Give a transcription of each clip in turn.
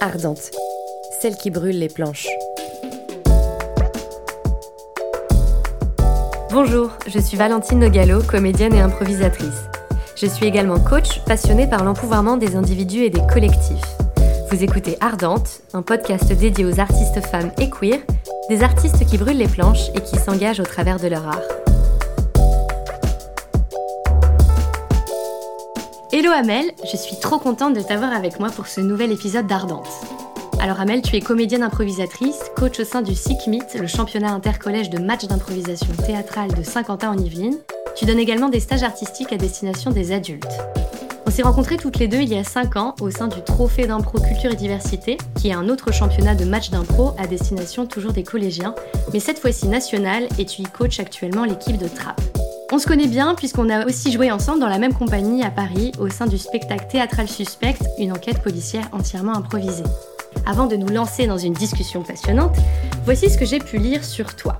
ardente, celle qui brûle les planches. Bonjour, je suis Valentine Nogalo, comédienne et improvisatrice. Je suis également coach passionnée par l'empouvoirment des individus et des collectifs. Vous écoutez Ardente, un podcast dédié aux artistes femmes et queer, des artistes qui brûlent les planches et qui s'engagent au travers de leur art. Hello Amel, je suis trop contente de t'avoir avec moi pour ce nouvel épisode d'Ardente. Alors Amel, tu es comédienne improvisatrice, coach au sein du SICMIT, le championnat intercollège de match d'improvisation théâtrale de Saint-Quentin en Yvelines. Tu donnes également des stages artistiques à destination des adultes. On s'est rencontrés toutes les deux il y a 5 ans au sein du Trophée d'impro culture et diversité, qui est un autre championnat de match d'impro à destination toujours des collégiens, mais cette fois-ci national et tu y coaches actuellement l'équipe de Trappe. On se connaît bien puisqu'on a aussi joué ensemble dans la même compagnie à Paris au sein du spectacle théâtral Suspect, une enquête policière entièrement improvisée. Avant de nous lancer dans une discussion passionnante, voici ce que j'ai pu lire sur toi.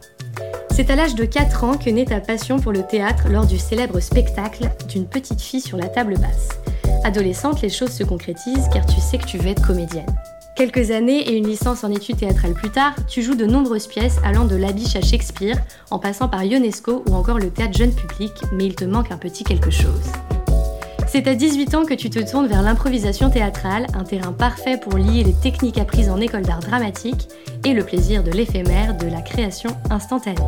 C'est à l'âge de 4 ans que naît ta passion pour le théâtre lors du célèbre spectacle d'une petite fille sur la table basse. Adolescente, les choses se concrétisent car tu sais que tu veux être comédienne. Quelques années et une licence en études théâtrales plus tard, tu joues de nombreuses pièces allant de l'Abiche à Shakespeare, en passant par Ionesco ou encore le théâtre jeune public, mais il te manque un petit quelque chose. C'est à 18 ans que tu te tournes vers l'improvisation théâtrale, un terrain parfait pour lier les techniques apprises en école d'art dramatique et le plaisir de l'éphémère de la création instantanée.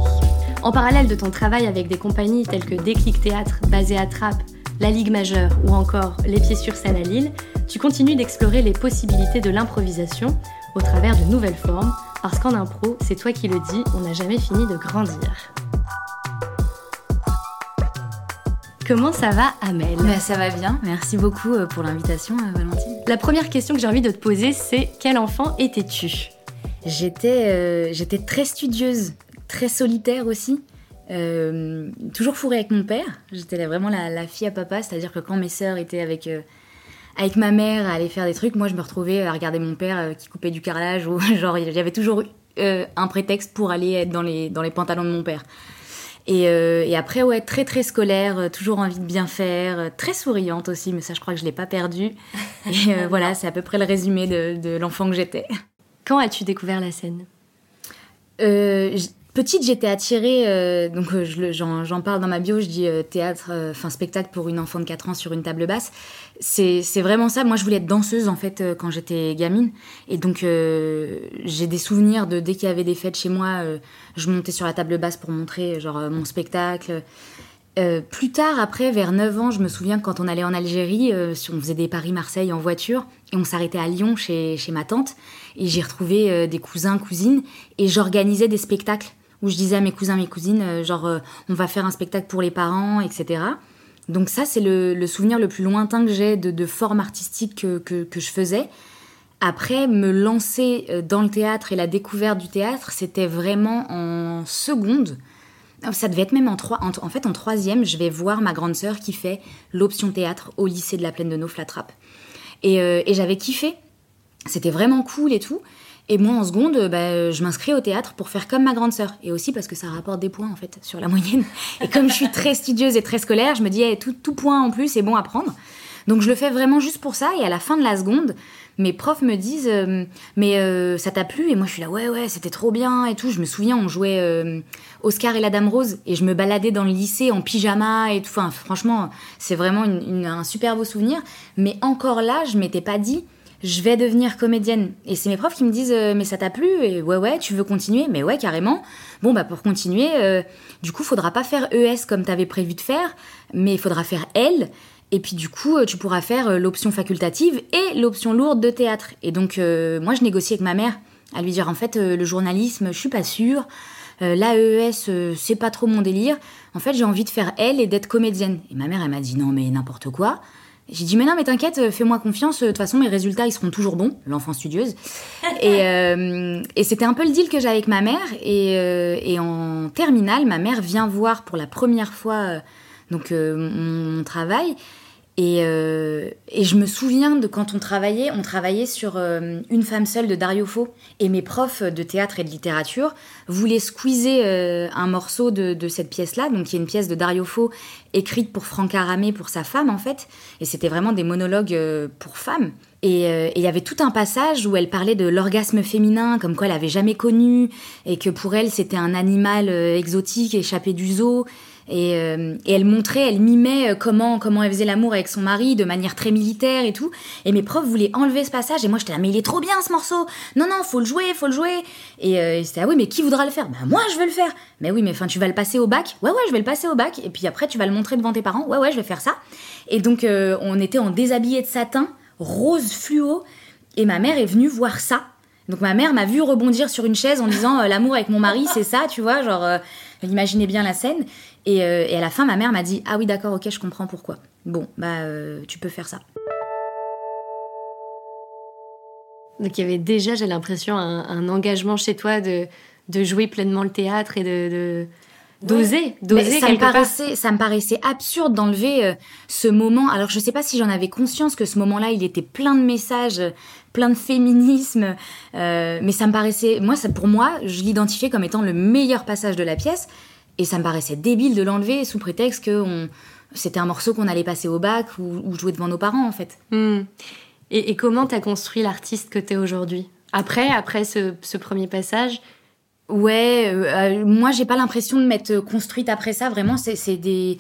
En parallèle de ton travail avec des compagnies telles que Déclic Théâtre, basé à Trappes, la Ligue majeure ou encore Les pieds sur scène à Lille, tu continues d'explorer les possibilités de l'improvisation au travers de nouvelles formes, parce qu'en impro, c'est toi qui le dis, on n'a jamais fini de grandir. Comment ça va, Amel? Bah, Ça va bien, merci beaucoup euh, pour l'invitation, euh, Valentine. La première question que j'ai envie de te poser, c'est quel enfant étais-tu? J'étais euh, j'étais très studieuse, très solitaire aussi. Euh, toujours fourrée avec mon père. J'étais vraiment la, fille à papa, c'est-à-dire que quand mes sœurs étaient avec, euh, avec ma mère à aller faire des trucs, moi je me retrouvais à regarder mon père euh, qui coupait du carrelage ou genre j'avais toujours un prétexte pour aller être dans les, dans les pantalons de mon père. Et, et, après, ouais, très très scolaire, toujours envie de bien faire, très souriante aussi, mais ça je crois que je l'ai pas perdu. Et voilà, c'est à peu près le résumé de, de l'enfant que j'étais. Quand as-tu découvert la scène? Petite, j'étais attirée, euh, donc euh, j'en parle dans ma bio, je dis euh, théâtre, enfin spectacle pour une enfant de 4 ans sur une table basse. C'est vraiment ça. Moi, je voulais être danseuse en fait quand j'étais gamine. Et donc, j'ai des souvenirs de dès qu'il y avait des fêtes chez moi, je montais sur la table basse pour montrer genre mon spectacle. plus tard, après, vers 9 ans, je me souviens quand on allait en Algérie, on faisait des Paris-Marseille en voiture et on s'arrêtait à Lyon chez, chez ma tante et j'ai retrouvé des cousins, cousines et j'organisais des spectacles où je disais à mes cousins, mes cousines, euh, genre, euh, on va faire un spectacle pour les parents, etc. Donc ça, c'est le, souvenir le plus lointain que j'ai de, de forme artistique que, que, je faisais. Après, me lancer euh, dans le théâtre et la découverte du théâtre, c'était vraiment en seconde. Ça devait être même en trois. En, fait, en troisième, je vais voir ma grande sœur qui fait l'option théâtre au lycée de la Plaine de Nauflatrappe. Et, et j'avais kiffé. C'était vraiment cool et tout. Et moi, en seconde, bah, je m'inscris au théâtre pour faire comme ma grande sœur. Et aussi parce que ça rapporte des points, en fait, sur la moyenne. Et comme je suis très studieuse et très scolaire, je me dis, tout, tout point en plus est bon à prendre. Donc je le fais vraiment juste pour ça. Et à la fin de la seconde, mes profs me disent, euh, mais euh, ça t'a plu? Et moi, je suis là, ouais, ouais, c'était trop bien et tout. Je me souviens, on jouait euh, Oscar et la Dame Rose. Et je me baladais dans le lycée en pyjama et tout. Enfin, franchement, c'est vraiment un super beau souvenir. Mais encore là, je m'étais pas dit je vais devenir comédienne. Et c'est mes profs qui me disent, euh, mais ça t'a plu? Et ouais, ouais, tu veux continuer? Mais ouais, carrément. Bon, bah pour continuer, euh, du coup, faudra pas faire ES comme t'avais prévu de faire, mais il faudra faire L. Et puis du coup, euh, tu pourras faire l'option facultative et l'option lourde de théâtre. Et donc, moi, je négocie avec ma mère à lui dire, en fait, le journalisme, je suis pas sûre. L'AES, c'est pas trop mon délire. En fait, j'ai envie de faire L et d'être comédienne. Et ma mère, elle m'a dit, non, mais n'importe quoi. J'ai dit, mais non, mais t'inquiète, euh, fais-moi confiance, euh, de toute façon, mes résultats, ils seront toujours bons, l'enfant studieuse. et, euh, et c'était un peu le deal que j'ai avec ma mère. Et, et, en terminale, ma mère vient voir pour la première fois donc mon, travail. Et, euh, et, je me souviens de quand on travaillait, on travaillait sur euh, Une femme seule de Dario Fo. Et mes profs de théâtre et de littérature voulaient squeezer euh, un morceau de, de cette pièce-là, donc qui est une pièce de Dario Fo écrite pour Franck Aramé, pour sa femme en fait. Et c'était vraiment des monologues pour femmes. Et il y avait tout un passage où elle parlait de l'orgasme féminin, comme quoi elle avait jamais connu, et que pour elle c'était un animal exotique échappé du zoo. Euh, et, elle montrait, elle mimait euh, comment, comment elle faisait l'amour avec son mari de manière très militaire et tout. Et mes profs voulaient enlever ce passage. Et moi, j'étais là, mais il est trop bien ce morceau. Non, non, faut le jouer, faut le jouer. Et euh, c'était, ah oui, mais qui voudra le faire? Bah, moi, je veux le faire. Mais oui, mais enfin, tu vas le passer au bac Ouais, ouais, je vais le passer au bac. Et puis après, tu vas le montrer devant tes parents Ouais, ouais, je vais faire ça. Et donc, on était en déshabillé de satin, rose fluo. Et ma mère est venue voir ça. Donc ma mère m'a vu rebondir sur une chaise en disant l'amour avec mon mari c'est ça tu vois genre imaginez bien la scène euh, et, à la fin, ma mère m'a dit Ah oui, d'accord, ok, je comprends pourquoi. Bon, bah, euh, tu peux faire ça. Donc il y avait déjà, j'ai l'impression, un, engagement chez toi de, de jouer pleinement le théâtre et de, d'oser, d'oser ça me paraissait, ça me paraissait absurde d'enlever euh, ce moment. Alors je sais pas si j'en avais conscience que ce moment-là, il était plein de messages, plein de féminisme, mais ça me paraissait, moi, ça, pour moi, je l'identifiais comme étant le meilleur passage de la pièce. Et ça me paraissait débile de l'enlever sous prétexte que c'était un morceau qu'on allait passer au bac ou, jouer devant nos parents, en fait. Hmm. Et, comment t'as construit l'artiste que t'es aujourd'hui? Après, après ce, premier passage? Ouais, euh, euh, moi j'ai pas l'impression de m'être construite après ça. Vraiment, c'est des.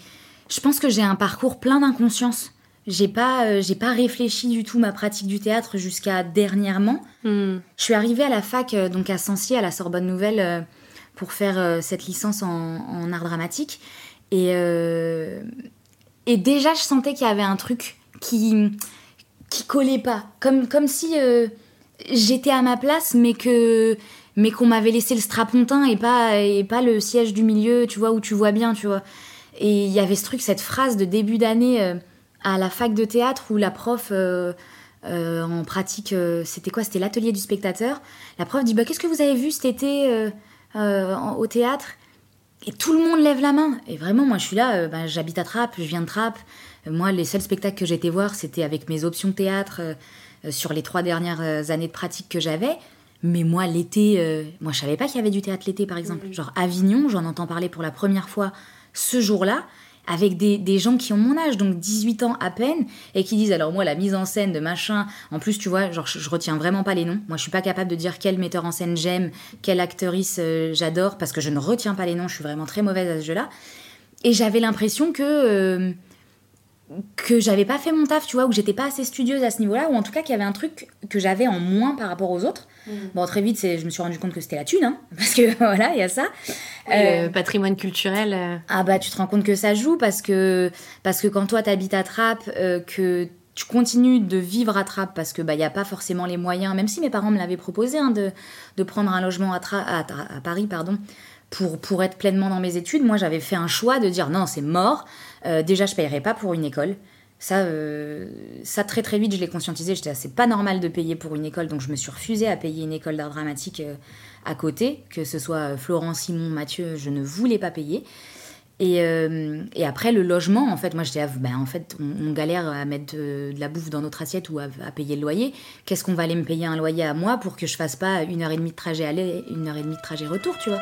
Je pense que j'ai un parcours plein d'inconscience. J'ai pas, euh, j'ai pas réfléchi du tout ma pratique du théâtre jusqu'à dernièrement. Hmm. Je suis arrivée à la fac, donc à Sancier, à la Sorbonne Nouvelle pour faire euh, cette licence en, art dramatique. Et, euh, et déjà, je sentais qu'il y avait un truc qui, qui collait pas. Comme, comme si euh, j'étais à ma place, mais que mais qu'on m'avait laissé le strapontin et pas, et pas le siège du milieu, tu vois, où tu vois bien, tu vois. Et il y avait ce truc, cette phrase de début d'année à la fac de théâtre où la prof... en pratique, c'était quoi? C'était l'atelier du spectateur. La prof dit bah, Qu'est-ce que vous avez vu cet été euh, au théâtre et tout le monde lève la main. Et vraiment, moi, je suis là, euh, bah, j'habite à Trappes, je viens de Trappes. Euh, moi, les seuls spectacles que été voir, c'était avec mes options théâtre sur les trois dernières années de pratique que j'avais. Mais moi, l'été, moi, je savais pas qu'il y avait du théâtre l'été, par exemple. Genre Avignon, j'en entends parler pour la première fois ce jour-là avec des, gens qui ont mon âge, donc 18 ans à peine, et qui disent alors moi la mise en scène de machin, en plus tu vois, genre je, retiens vraiment pas les noms, moi je suis pas capable de dire quel metteur en scène j'aime, quelle actrice euh, j'adore, parce que je ne retiens pas les noms, je suis vraiment très mauvaise à ce jeu-là. Et j'avais l'impression que euh, que j'avais pas fait mon taf, tu vois, ou que j'étais pas assez studieuse à ce niveau-là, ou en tout cas qu'il y avait un truc que j'avais en moins par rapport aux autres. Mm. Bon, très vite, je me suis rendu compte que c'était la thune, hein, parce que voilà, il y a ça. Euh, patrimoine culturel. Euh. Ah bah, tu te rends compte que ça joue, parce que, parce que quand toi, t'habites à Trappes, euh, que tu continues de vivre à Trappes, parce que bah, il n'y a pas forcément les moyens, même si mes parents me l'avaient proposé, hein, de, de, prendre un logement à, à, à Paris, pardon, pour, pour être pleinement dans mes études, moi j'avais fait un choix de dire non, c'est mort. Euh, déjà, je payerai pas pour une école. Ça, euh, ça très très vite, je l'ai conscientisé. J'étais c'est pas normal de payer pour une école, donc je me suis refusée à payer une école d'art dramatique euh, à côté, que ce soit Florent, Simon, Mathieu, je ne voulais pas payer. Et, et après, le logement, en fait, moi j'étais, ben, en fait, on, galère à mettre de, la bouffe dans notre assiette ou à, à payer le loyer. Qu'est-ce qu'on va aller me payer un loyer à moi pour que je fasse pas une heure et demie de trajet aller, une heure et demie de trajet retour, tu vois?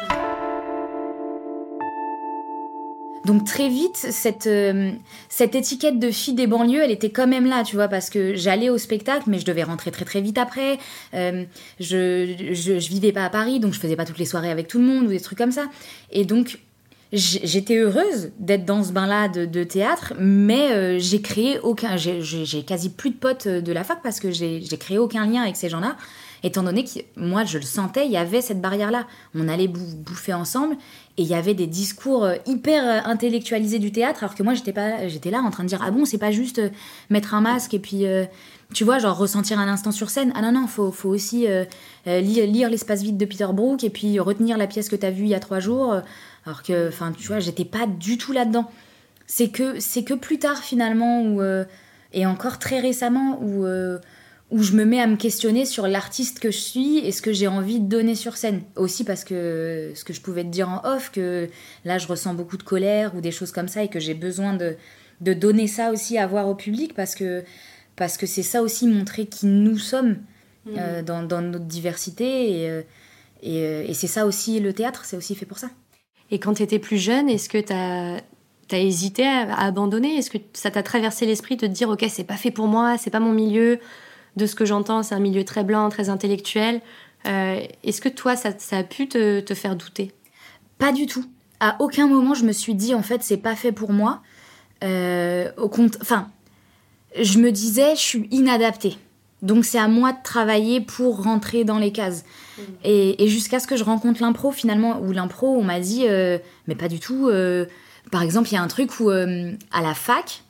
Donc très vite, cette, euh, cette étiquette de fille des banlieues, elle était quand même là, tu vois, parce que j'allais au spectacle, mais je devais rentrer très très vite après. Euh, je, je, vivais pas à Paris, donc je faisais pas toutes les soirées avec tout le monde ou des trucs comme ça. Et donc j'étais heureuse d'être dans ce bain-là de, théâtre, mais euh, j'ai créé aucun, j'ai quasi plus de potes de la fac parce que j'ai créé aucun lien avec ces gens-là étant donné que moi je le sentais, il y avait cette barrière-là. On allait bouffer ensemble et il y avait des discours euh, hyper euh, intellectualisés du théâtre, alors que moi j'étais pas, j'étais là en train de dire ah bon c'est pas juste euh, mettre un masque et puis tu vois genre ressentir un instant sur scène. Ah non non faut faut aussi lire, l'espace vide de Peter Brook et puis retenir la pièce que tu as vue il y a trois jours, alors que enfin tu vois j'étais pas du tout là-dedans. C'est que c'est que plus tard finalement ou et encore très récemment où où je me mets à me questionner sur l'artiste que je suis et ce que j'ai envie de donner sur scène. Aussi parce que ce que je pouvais te dire en off, que là je ressens beaucoup de colère ou des choses comme ça et que j'ai besoin de, de donner ça aussi à voir au public parce que parce que c'est ça aussi montrer qui nous sommes mmh. euh, dans, dans, notre diversité et, et, et c'est ça aussi le théâtre, c'est aussi fait pour ça. Et quand tu étais plus jeune, est-ce que tu as T'as hésité à, abandonner? Est-ce que ça t'a traversé l'esprit de te dire ok c'est pas fait pour moi, c'est pas mon milieu? De ce que j'entends, c'est un milieu très blanc, très intellectuel. Euh, est-ce que toi ça, a pu te, faire douter? Pas du tout. À aucun moment je me suis dit en fait c'est pas fait pour moi. Euh, au compte, enfin, je me disais je suis inadaptée. Donc c'est à moi de travailler pour rentrer dans les cases. Mmh. Et, jusqu'à ce que je rencontre l'impro finalement, où l'impro on m'a dit euh, mais pas du tout par exemple, il y a un truc où, à la fac,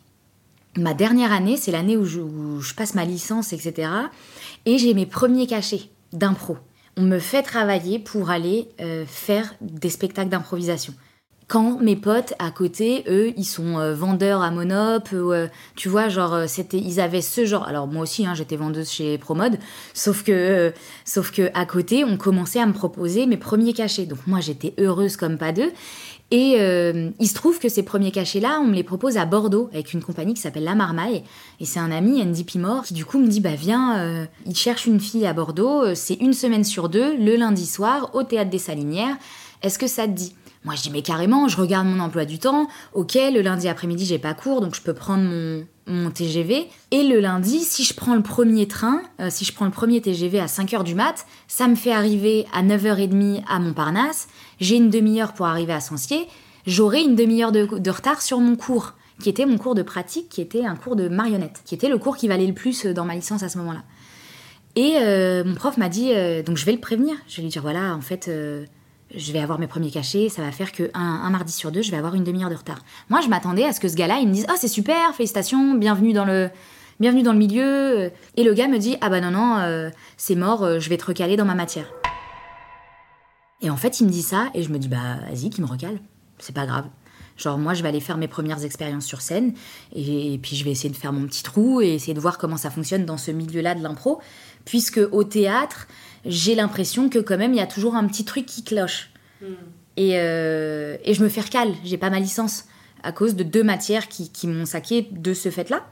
ma dernière année, c'est l'année où je, passe ma licence, etc. Et j'ai mes premiers cachets d'impro. On me fait travailler pour aller euh, faire des spectacles d'improvisation. Quand mes potes à côté, eux, ils sont euh, vendeurs à Monop, tu vois, genre, c'était, ils avaient ce genre. Alors moi aussi, hein, j'étais vendeuse chez Promode, sauf que, sauf que à côté, on commençait à me proposer mes premiers cachets. Donc moi, j'étais heureuse comme pas deux. Et euh, il se trouve que ces premiers cachets-là, on me les propose à Bordeaux avec une compagnie qui s'appelle La Marmaille. Et c'est un ami, Andy Pimor, qui du coup me dit Bah viens, euh, il cherche une fille à Bordeaux, euh, c'est une semaine sur deux, le lundi soir, au théâtre des Salinières. Est-ce que ça te dit? Moi je dis Mais carrément, je regarde mon emploi du temps. Ok, le lundi après-midi, j'ai pas cours, donc je peux prendre mon, TGV. Et le lundi, si je prends le premier train, si je prends le premier TGV à 5h du mat, ça me fait arriver à 9h30 à Montparnasse j'ai une demi-heure pour arriver à Sancier, j'aurai une demi-heure de, retard sur mon cours, qui était mon cours de pratique, qui était un cours de marionnette, qui était le cours qui valait le plus dans ma licence à ce moment-là. Et euh, mon prof m'a dit, euh, donc je vais le prévenir, je vais lui dire, voilà, en fait, euh, je vais avoir mes premiers cachets, ça va faire que un, mardi sur deux, je vais avoir une demi-heure de retard. Moi, je m'attendais à ce que ce gars-là, il me dise, oh, c'est super, félicitations, bienvenue dans le... Bienvenue dans le milieu. Et le gars me dit Ah bah non, non, c'est mort, je vais te recaler dans ma matière. Et en fait, il me dit ça, et je me dis, bah, vas-y, qu'il me recale. C'est pas grave. Genre, moi, je vais aller faire mes premières expériences sur scène, et, puis je vais essayer de faire mon petit trou et essayer de voir comment ça fonctionne dans ce milieu-là de l'impro. Puisque au théâtre, j'ai l'impression que quand même, il y a toujours un petit truc qui cloche. Hmm. Et, euh, et, je me fais recal. J'ai pas ma licence à cause de deux matières qui, qui m'ont saqué de ce fait-là.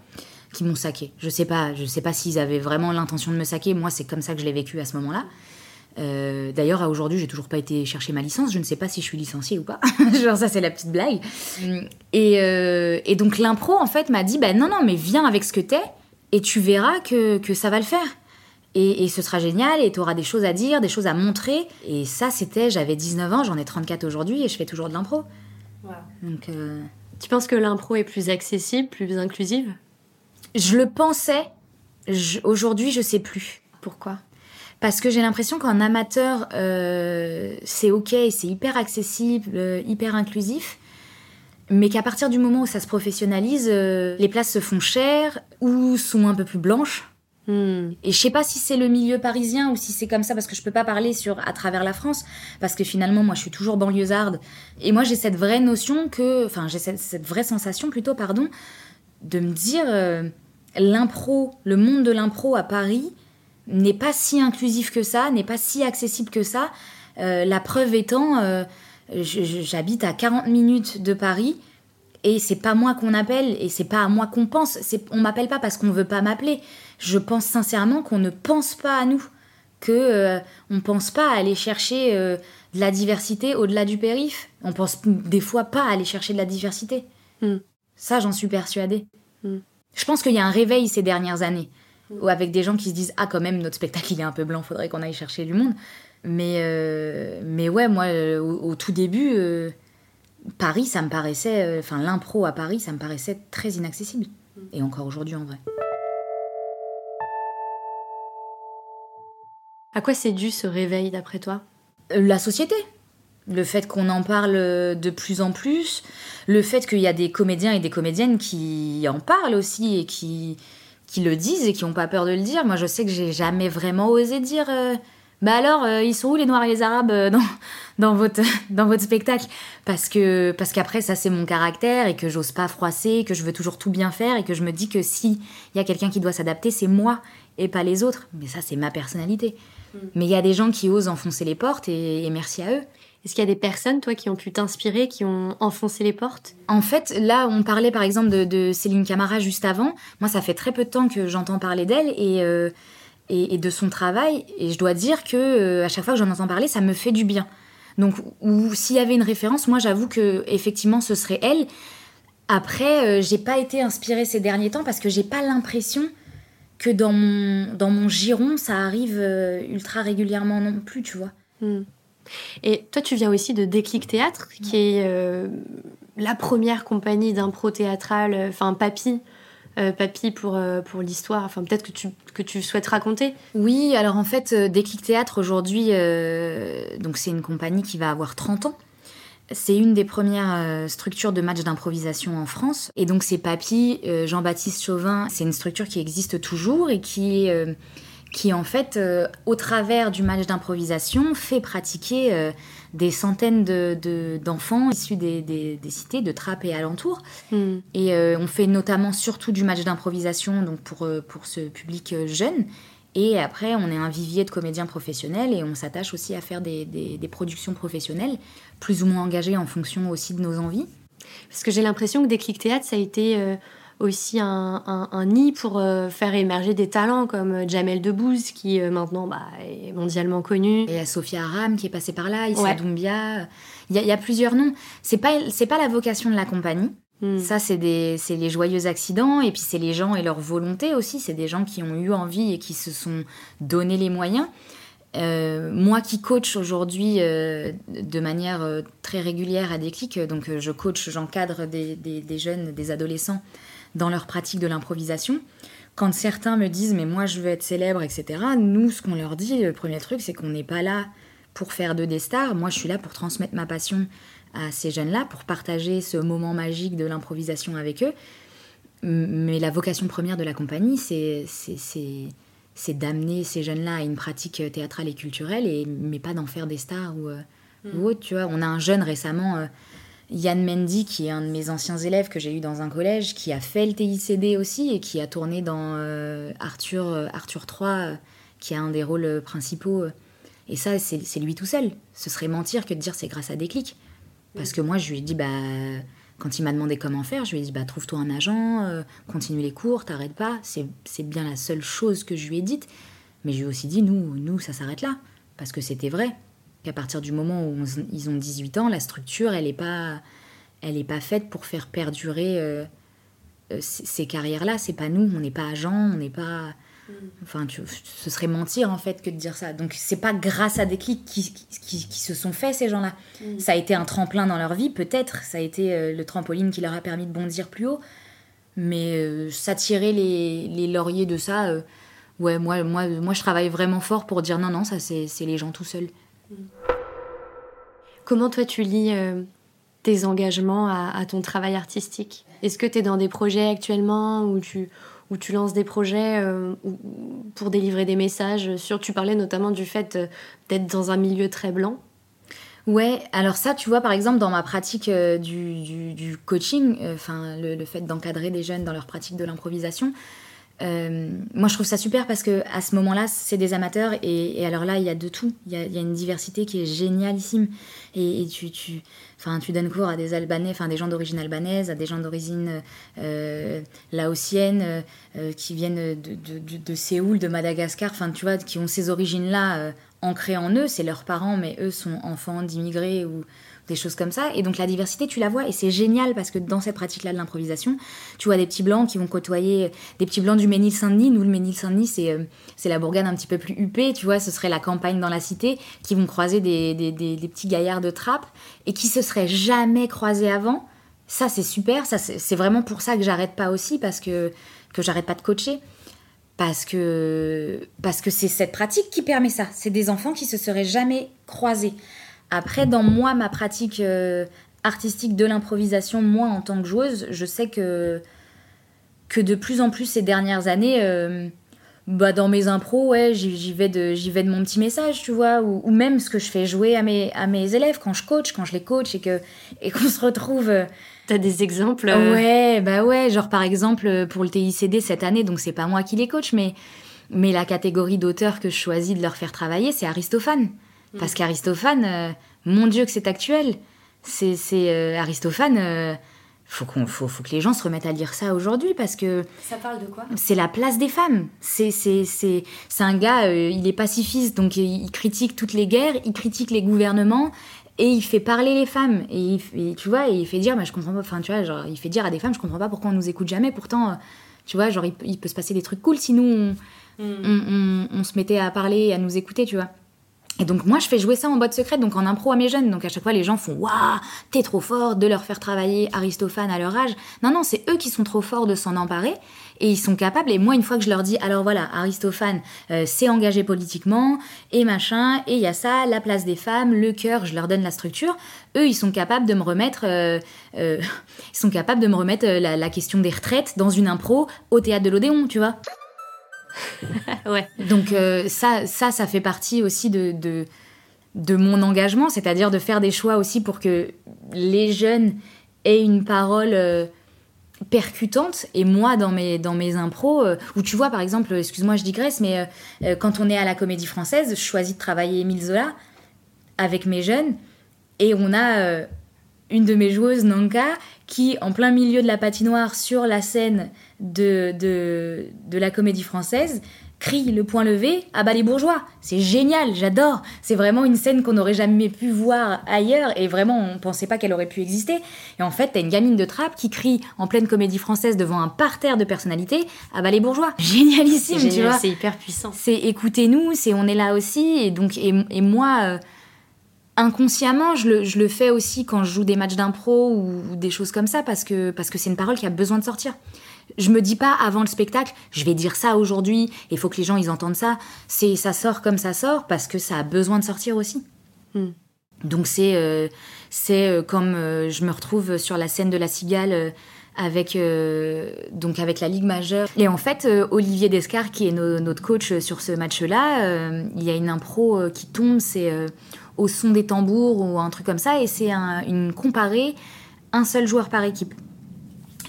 Qui m'ont saqué. Je sais pas, je sais pas s'ils avaient vraiment l'intention de me saquer. Moi, c'est comme ça que je l'ai vécu à ce moment-là. Euh, d'ailleurs, à aujourd'hui, j'ai toujours pas été chercher ma licence. Je ne sais pas si je suis licenciée ou pas. Genre, ça, c'est la petite blague. Et, euh, et donc, l'impro, en fait, m'a dit bah, non, non, mais viens avec ce que t'es et tu verras que, que ça va le faire. Et, et ce sera génial et tu auras des choses à dire, des choses à montrer. Et ça, c'était, j'avais 19 ans, j'en ai 34 aujourd'hui et je fais toujours de l'impro. Donc, euh, Tu penses que l'impro est plus accessible, plus inclusive? Je le pensais. Aujourd'hui, je sais plus. Pourquoi? Parce que j'ai l'impression qu'en amateur, euh, c'est ok, c'est hyper accessible, euh, hyper inclusif. Mais qu'à partir du moment où ça se professionnalise, euh, les places se font chères ou sont un peu plus blanches. Hmm. Et je sais pas si c'est le milieu parisien ou si c'est comme ça parce que je peux pas parler sur à travers la France parce que finalement moi je suis toujours banlieusarde et moi j'ai cette vraie notion que enfin j'ai cette, cette, vraie sensation plutôt pardon de me dire l'impro le monde de l'impro à Paris n'est pas si inclusif que ça, n'est pas si accessible que ça. Euh, la preuve étant, euh, j'habite à 40 minutes de Paris et c'est pas moi qu'on appelle et c'est pas à moi qu'on pense. On m'appelle pas parce qu'on veut pas m'appeler. Je pense sincèrement qu'on ne pense pas à nous, que euh, on pense pas à aller chercher de la diversité au-delà du périph. On pense des fois pas à aller chercher de la diversité. Hmm. Ça, j'en suis persuadée. Hmm. Je pense qu'il y a un réveil ces dernières années ou avec des gens qui se disent ah quand même notre spectacle il est un peu blanc faudrait qu'on aille chercher du monde. Mais euh, mais ouais moi euh, au, tout début euh, Paris ça me paraissait enfin l'impro à Paris ça me paraissait très inaccessible. Et encore aujourd'hui en vrai. À quoi c'est dû ce réveil d'après toi? La société. Le fait qu'on en parle de plus en plus, le fait qu'il y a des comédiens et des comédiennes qui en parlent aussi et qui, qui le disent et qui n'ont pas peur de le dire. Moi, je sais que j'ai jamais vraiment osé dire. Euh, bah alors, euh, ils sont où les Noirs et les Arabes euh, dans, dans, votre, dans votre spectacle? Parce que parce qu'après, ça c'est mon caractère et que j'ose pas froisser, que je veux toujours tout bien faire et que je me dis que si il y a quelqu'un qui doit s'adapter, c'est moi et pas les autres. Mais ça, c'est ma personnalité. Mm. Mais il y a des gens qui osent enfoncer les portes et, merci à eux. Est-ce qu'il y a des personnes, toi, qui ont pu t'inspirer, qui ont enfoncé les portes? En fait, là, on parlait par exemple de, Céline Camara juste avant. Moi, ça fait très peu de temps que j'entends parler d'elle et, euh, et, de son travail. Et je dois dire que euh, à chaque fois que j'en entends parler, ça me fait du bien. Donc, ou s'il y avait une référence, moi, j'avoue que effectivement, ce serait elle. Après, euh, j'ai pas été inspirée ces derniers temps parce que j'ai pas l'impression que dans mon, dans mon giron, ça arrive ultra régulièrement non plus, tu vois. Hmm. Et toi, tu viens aussi de Déclic Théâtre, qui est euh, la première compagnie d'impro théâtral, euh, enfin Papy, euh, Papy pour, pour l'histoire, enfin peut-être que tu, que tu souhaites raconter. Oui, alors en fait, Déclic Théâtre aujourd'hui, donc c'est une compagnie qui va avoir 30 ans. C'est une des premières structures de match d'improvisation en France. Et donc c'est Papy, Jean-Baptiste Chauvin, c'est une structure qui existe toujours et qui qui en fait, euh, au travers du match d'improvisation, fait pratiquer euh, des centaines d'enfants de, issus des, cités, de Trappes et alentours. Hmm. Et euh, on fait notamment surtout du match d'improvisation donc pour, pour ce public jeune. Et après, on est un vivier de comédiens professionnels et on s'attache aussi à faire des, des, productions professionnelles, plus ou moins engagées en fonction aussi de nos envies. Parce que j'ai l'impression que Déclic Théâtre, ça a été aussi un, nid pour euh, faire émerger des talents comme euh, Jamel Debbouze qui euh, maintenant bah, est mondialement connu. Et il y a Sophia Aram qui est passée par là, Issa Doumbia. Il y, a plusieurs noms. C'est pas c'est pas la vocation de la compagnie. Hmm. Ça, c'est les joyeux accidents, et puis c'est les gens et leur volonté aussi. C'est des gens qui ont eu envie et qui se sont donné les moyens. moi qui coach aujourd'hui de manière très régulière à Déclic, donc je coach, j'encadre des, des, jeunes, des adolescents dans leur pratique de l'improvisation. Quand certains me disent mais moi je veux être célèbre, etc., nous ce qu'on leur dit, le premier truc, c'est qu'on n'est pas là pour faire de des stars. Moi je suis là pour transmettre ma passion à ces jeunes-là, pour partager ce moment magique de l'improvisation avec eux. Mais la vocation première de la compagnie, c'est c'est d'amener ces jeunes-là à une pratique théâtrale et culturelle, et, mais pas d'en faire des stars ou, euh, ou mm. autre. Tu vois, on a un jeune récemment. Euh, Yann Mendy, qui est un de mes anciens élèves que j'ai eu dans un collège, qui a fait le TICD aussi et qui a tourné dans euh, Arthur, euh, Arthur 3, euh, qui a un des rôles principaux. Et ça, c'est lui tout seul. Ce serait mentir que de dire c'est grâce à des clics. Parce que moi, je lui ai dit, bah, quand il m'a demandé comment faire, je lui ai dit, bah, trouve-toi un agent, continue les cours, t'arrêtes pas. C'est bien la seule chose que je lui ai dite. Mais je lui ai aussi dit, nous, nous ça s'arrête là. Parce que c'était vrai qu'à partir du moment où ils ont 18 ans, la structure, elle n'est pas, elle est pas faite pour faire perdurer euh, euh, ces carrières-là. C'est pas nous, on n'est pas agents, on n'est pas. Mm. Enfin, ce serait mentir en fait que de dire ça. Donc, c'est pas grâce à des clics qui, qui, se sont faits ces gens-là. Mm. Ça a été un tremplin dans leur vie, peut-être. Ça a été euh, le trampoline qui leur a permis de bondir plus haut. Mais s'attirer les, les, lauriers de ça, ouais, moi, moi, moi je travaille vraiment fort pour dire non, non, ça c'est les gens tout seuls. Comment toi tu lis euh, tes engagements à, ton travail artistique? Est-ce que tu es dans des projets actuellement où tu, tu lances des projets euh, pour délivrer des messages? Sur, Tu parlais notamment du fait euh, d'être dans un milieu très blanc. Ouais, alors ça, tu vois, par exemple, dans ma pratique du, coaching, enfin, le, fait d'encadrer des jeunes dans leur pratique de l'improvisation, euh, moi, je trouve ça super parce que à ce moment-là, c'est des amateurs et, alors là, il y a de tout. Il y a, une diversité qui est génialissime. Et, tu, tu, tu donnes cours à des Albanais, des gens d'origine albanaise, à des gens d'origine euh, laotienne, euh, qui viennent de, de, de, Séoul, de Madagascar, enfin, tu vois, qui ont ces origines-là ancrées en eux. C'est leurs parents, mais eux sont enfants d'immigrés ou des choses comme ça. Et donc la diversité, tu la vois, et c'est génial parce que dans cette pratique-là de l'improvisation, tu vois des petits blancs qui vont côtoyer des petits blancs du Ménil-Saint-Denis. Nous, le Ménil-Saint-Denis, c'est, euh, c'est la bourgade un petit peu plus huppée, tu vois, ce serait la campagne dans la cité, qui vont croiser des, des, des, petits gaillards de trappe et qui se seraient jamais croisés avant. Ça, c'est super, ça, c'est, vraiment pour ça que j'arrête pas aussi, parce que, que j'arrête pas de coacher parce que parce que c'est cette pratique qui permet ça. C'est des enfants qui se seraient jamais croisés. Après, dans moi, ma pratique euh, artistique de l'improvisation, moi en tant que joueuse, je sais que, que de plus en plus ces dernières années, euh, bah, dans mes impros, ouais, j'y vais, de, vais de mon petit message, tu vois, ou, même ce que je fais jouer à mes, à mes élèves quand je coach, quand je les coach et qu'on et qu'on se retrouve. Euh, T'as des exemples Ouais, bah ouais, genre par exemple pour le TICD cette année, donc c'est pas moi qui les coach, mais, mais la catégorie d'auteurs que je choisis de leur faire travailler, c'est Aristophane. Parce qu'Aristophane, euh, mon Dieu que c'est actuel. C'est c'est Aristophane faut, qu'on, faut, faut que les gens se remettent à lire ça aujourd'hui parce que. Ça parle de quoi? C'est la place des femmes. C'est, c'est, c'est, c'est un gars, euh, il est pacifiste, donc il critique toutes les guerres, il critique les gouvernements et il fait parler les femmes. Et, tu vois, et il fait dire, mais je comprends pas, enfin, tu vois, genre, il fait dire à des femmes, je comprends pas pourquoi on nous écoute jamais. Pourtant, euh, tu vois, genre, il, peut se passer des trucs cool si nous, hmm. on, on se mettait à parler et à nous écouter, tu vois. Et donc moi je fais jouer ça en boîte secrète, donc en impro à mes jeunes. Donc à chaque fois les gens font waouh, t'es trop fort de leur faire travailler Aristophane à leur âge. Non non, c'est eux qui sont trop forts de s'en emparer et ils sont capables. Et moi une fois que je leur dis alors voilà Aristophane euh, s'est engagé politiquement et machin et il y a ça, la place des femmes, le cœur, je leur donne la structure. Eux ils sont capables de me remettre, euh, euh, ils sont capables de me remettre la, la question des retraites dans une impro au théâtre de l'Odéon, tu vois. Donc euh, ça, ça, ça fait partie aussi de, de, mon engagement, c'est-à-dire de faire des choix aussi pour que les jeunes aient une parole euh, percutante. Et moi, dans mes, dans mes impros, euh, où tu vois, par exemple, excuse-moi, je digresse, mais quand on est à la Comédie Française, je choisis de travailler Émile Zola avec mes jeunes, et on a une de mes joueuses, Nanka, qui, en plein milieu de la patinoire, sur la scène de, de, de la comédie française, crie le point levé à bas les bourgeois. C'est génial, j'adore. C'est vraiment une scène qu'on n'aurait jamais pu voir ailleurs et vraiment on pensait pas qu'elle aurait pu exister. Et en fait, t'as une gamine de trappe qui crie en pleine comédie française devant un parterre de personnalités à bas les bourgeois. Génialissime, tu vois. C'est hyper puissant. C'est écoutez-nous, c'est on est là aussi et donc et, et moi. Euh, inconsciemment, je le, je le, fais aussi quand je joue des matchs d'impro ou, des choses comme ça, parce que parce que c'est une parole qui a besoin de sortir. Je me dis pas avant le spectacle, je vais dire ça aujourd'hui, il faut que les gens ils entendent ça. C'est ça sort comme ça sort parce que ça a besoin de sortir aussi. Hmm. Donc c'est euh, c'est euh, comme euh, je me retrouve sur la scène de la Cigale avec donc avec la Ligue majeure et en fait Olivier Descar qui est notre coach sur ce match-là, il y a une impro qui tombe, c'est au son des tambours ou un truc comme ça, et c'est une comparée, un seul joueur par équipe.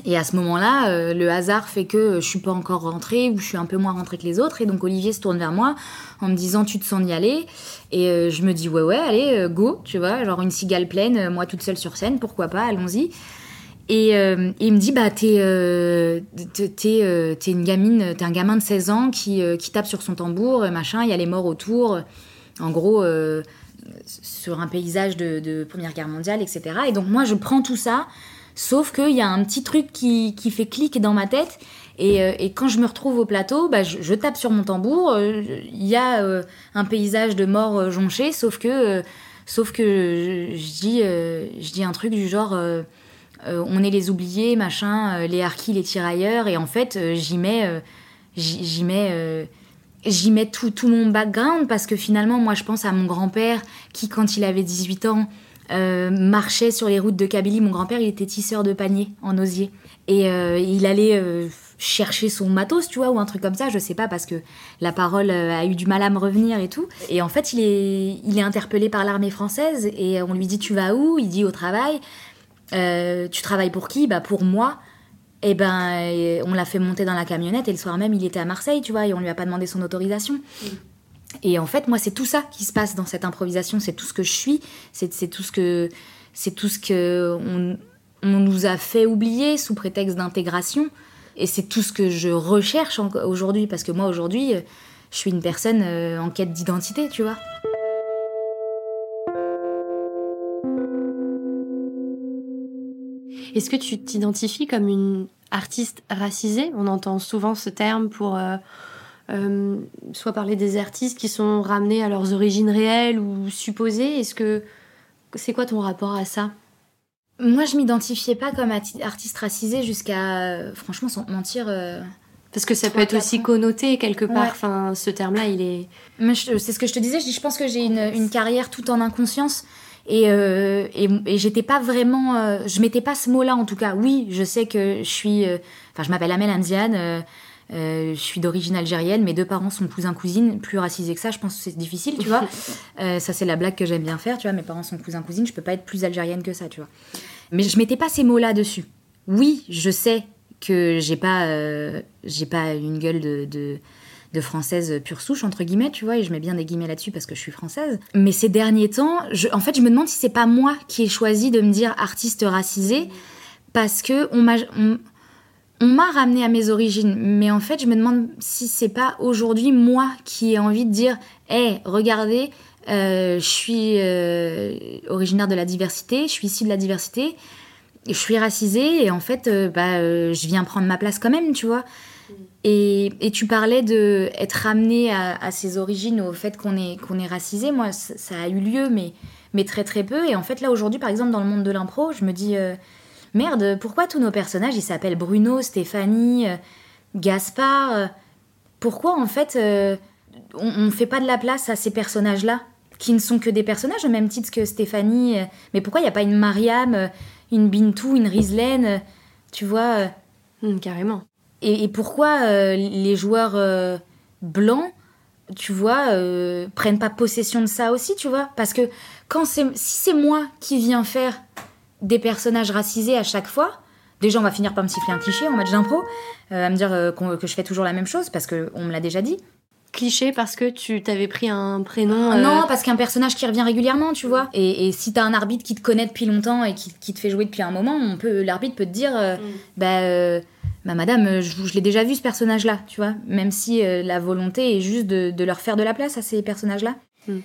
Et à ce moment-là, euh, le hasard fait que je suis pas encore rentrée ou je suis un peu moins rentrée que les autres. Et donc Olivier se tourne vers moi en me disant tu te sens y aller? Et euh, je me dis ouais ouais allez euh, go tu vois genre une cigale pleine, moi toute seule sur scène pourquoi pas allons-y. Et, il me dit bah t'es t'es une gamine t'es un gamin de 16 ans qui, qui tape sur son tambour machin il y a les morts autour. En gros sur un paysage de, Première Guerre mondiale, etc. Et donc moi, je prends tout ça, sauf qu'il y a un petit truc qui, fait clic dans ma tête. Et, euh, quand je me retrouve au plateau, bah, je, tape sur mon tambour. Euh, il y a euh, un paysage de mort jonché, sauf que, sauf que je, dis, je dis un truc du genre on est les oubliés, machin, les harkis, les tirailleurs. Et en fait, j'y mets, j'y mets j'y mets tout, tout mon background parce que finalement, moi, je pense à mon grand-père qui, quand il avait 18 ans, euh, marchait sur les routes de Kabylie. Mon grand-père, il était tisseur de paniers en osier. Et euh, il allait euh, chercher son matos, tu vois, ou un truc comme ça, je sais pas, parce que la parole a eu du mal à me revenir et tout. Et en fait, il est, il est interpellé par l'armée française et on lui dit Tu vas où? Il dit Au travail. tu travailles pour qui? Bah, pour moi et eh ben on l'a fait monter dans la camionnette et le soir même il était à Marseille, tu vois, et on lui a pas demandé son autorisation. Mm. Et en fait, moi, c'est tout ça qui se passe dans cette improvisation, c'est tout ce que je suis, c'est tout ce que c'est tout ce que on, nous a fait oublier sous prétexte d'intégration, et c'est tout ce que je recherche aujourd'hui parce que moi aujourd'hui, je suis une personne euh, en quête d'identité, tu vois. Est-ce que tu t'identifies comme une artiste racisée On entend souvent ce terme pour euh, euh, soit parler des artistes qui sont ramenés à leurs origines réelles ou supposées. Est-ce que c'est quoi ton rapport à ça? Moi, je m'identifiais pas comme artiste racisée jusqu'à, franchement, sans mentir. Euh, parce que ça peut être aussi connoté quelque part. Enfin, ce terme-là, il est. C'est ce que je te disais. Je, dis, je pense que j'ai une, une, carrière tout en inconscience. Euh, et, et, j'étais pas vraiment. Euh, je mettais pas ce mot-là en tout cas. Oui, je sais que je suis. Euh, enfin, je m'appelle Amel Indiane. je suis d'origine algérienne, mes deux parents sont cousins-cousines, plus racisés que ça, je pense que c'est difficile, tu vois. ça, c'est la blague que j'aime bien faire, tu vois. Mes parents sont cousins-cousines, je peux pas être plus algérienne que ça, tu vois. Mais je mettais pas ces mots-là dessus. Oui, je sais que j'ai pas, j'ai pas une gueule de, de française pure souche, entre guillemets, tu vois, et je mets bien des guillemets là-dessus parce que je suis française. Mais ces derniers temps, en fait, je me demande si c'est pas moi qui ai choisi de me dire artiste racisé, parce que on m'a. On, ramené à mes origines, mais en fait, je me demande si c'est pas aujourd'hui moi qui ai envie de dire Hé, regardez, euh, je suis euh, originaire de la diversité, je suis issue de la diversité, je suis racisée et en fait, euh, bah, je viens prendre ma place quand même, tu vois. Et, tu parlais de être ramené à, ses origines, au fait qu'on est, qu'on est racisé. Moi, ça, a eu lieu, mais, mais très très peu. Et en fait, là, aujourd'hui, par exemple, dans le monde de l'impro, je me dis, merde, pourquoi tous nos personnages, ils s'appellent Bruno, Stéphanie, Gaspard Pourquoi, en fait, on ne fait pas de la place à ces personnages-là qui ne sont que des personnages au même titre que Stéphanie. Euh, mais pourquoi il n'y a pas une Mariam, euh, une Bintou, une euh, tu vois hmm, Carrément. Et, pourquoi les joueurs blancs, tu vois, prennent pas possession de ça aussi, tu vois? Parce que quand c'est, si c'est moi qui viens faire des personnages racisés à chaque fois, déjà on va finir par me siffler un cliché en match d'impro, à me dire que je fais toujours la même chose parce qu'on me l'a déjà dit cliché parce que tu t'avais pris un prénom. Euh, non, parce qu'un personnage qui revient régulièrement, tu vois. Et, et si t'as un arbitre qui te connaît depuis longtemps et qui, qui, te fait jouer depuis un moment, on peut, l'arbitre peut te dire, euh, mm. bah, euh, bah, madame, je, l'ai déjà vu ce personnage-là, tu vois. Même si la volonté est juste de, de, leur faire de la place à ces personnages-là. Mm.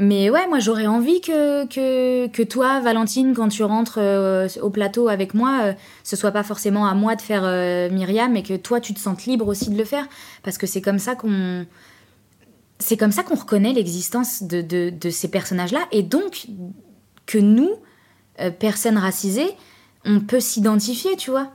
Mais ouais, moi j'aurais envie que, que, que, toi, Valentine, quand tu rentres au plateau avec moi, ce soit pas forcément à moi de faire Myriam, et que toi tu te sentes libre aussi de le faire. Parce que c'est comme ça qu'on c'est comme ça qu'on reconnaît l'existence de, de, ces personnages-là, et donc que nous, euh, personnes racisées, on peut s'identifier, tu vois.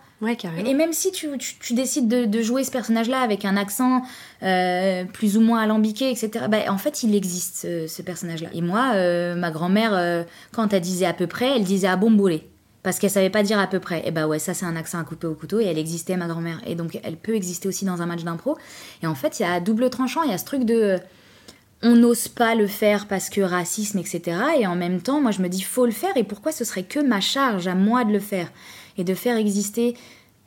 Et même si tu, tu, décides de, jouer ce personnage-là avec un accent euh, plus ou moins alambiqué, etc., bah, en fait, il existe, ce, personnage-là. Et moi, euh, ma grand-mère, quand elle disait à peu près, elle disait à bombolé parce qu'elle savait pas dire à peu près. Et bah ouais, ça c'est un accent à couper au couteau et elle existait ma grand-mère. Et donc elle peut exister aussi dans un match d'impro. Et en fait, il y a double tranchant, il y a ce truc de on n'ose pas le faire parce que racisme, etc. Et en même temps, moi je me dis faut le faire et pourquoi ce serait que ma charge à moi de le faire? Et de faire exister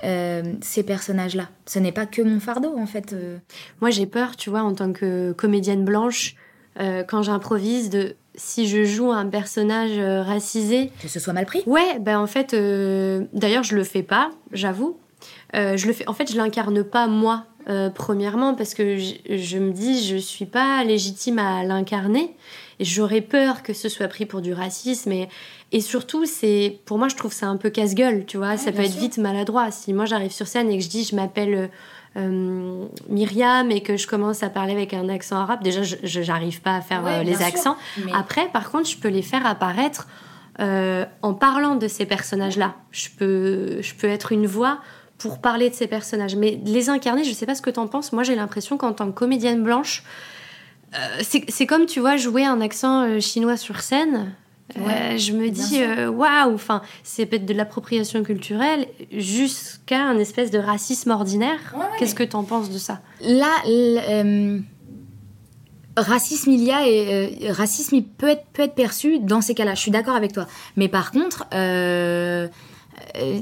euh, ces personnages-là. Ce n'est pas que mon fardeau en fait. Euh. Moi j'ai peur, tu vois, en tant que comédienne blanche, euh, quand j'improvise, de si je joue un personnage racisé. Que ce soit mal pris? Ouais, ben en fait, d'ailleurs, je le fais pas, j'avoue. Je le fais, en fait, je l'incarne pas moi, premièrement, parce que je, me dis, je suis pas légitime à l'incarner. Et j'aurais peur que ce soit pris pour du racisme. Et, et surtout, c'est pour moi, je trouve ça un peu casse-gueule, tu vois. ça peut être vite maladroit. Si moi, j'arrive sur scène et que je dis, je m'appelle euh, Myriam et que je commence à parler avec un accent arabe, déjà, je n'arrive pas à faire euh, les accents. Après, par contre, je peux les faire apparaître euh, en parlant de ces personnages-là. Je peux, je peux être une voix pour parler de ces personnages. Mais les incarner, je sais pas ce que tu en penses. Moi, j'ai l'impression qu'en tant que comédienne blanche, c'est comme, tu vois, jouer un accent chinois sur scène. Euh, je me dis, euh, waouh, enfin, c'est peut-être de l'appropriation culturelle jusqu'à un espèce de racisme ordinaire. Qu'est-ce que tu en penses de ça? Là, euh, racisme, il y a, et, racisme, il peut être, peut être perçu dans ces cas-là. Je suis d'accord avec toi. Mais par contre,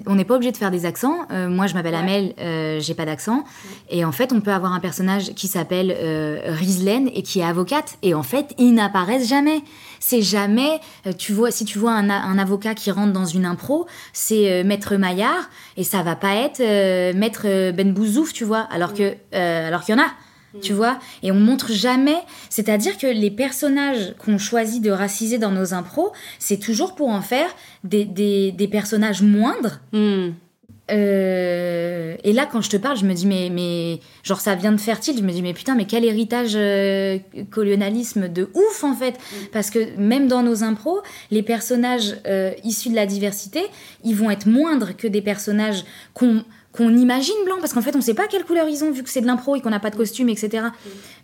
on n'est pas obligé de faire des accents. moi, je m'appelle Amel, j'ai pas d'accent. Et en fait, on peut avoir un personnage qui s'appelle Rizlen et qui est avocate. Et en fait, ils n'apparaissent jamais. C'est jamais, euh, tu vois, si tu vois un, avocat qui rentre dans une impro, c'est euh, Maître Maillard et ça va pas être euh, Maître Ben Bouzouf, tu vois, alors que, alors qu'il y en a mm. Tu vois et on montre jamais c'est-à-dire que les personnages qu'on choisit de raciser dans nos impros c'est toujours pour en faire des, des, personnages moindres mm. Euh, et là, quand je te parle, je me dis, mais, mais genre, ça vient de Fertile. Je me dis, mais putain, mais quel héritage euh, colonialisme de ouf, en fait. Mm. Parce que même dans nos impros, les personnages euh, issus de la diversité, ils vont être moindres que des personnages qu'on qu'on imagine blancs. Parce qu'en fait, on sait pas quelle couleur ils ont, vu que c'est de l'impro et qu'on n'a pas de costume, etc.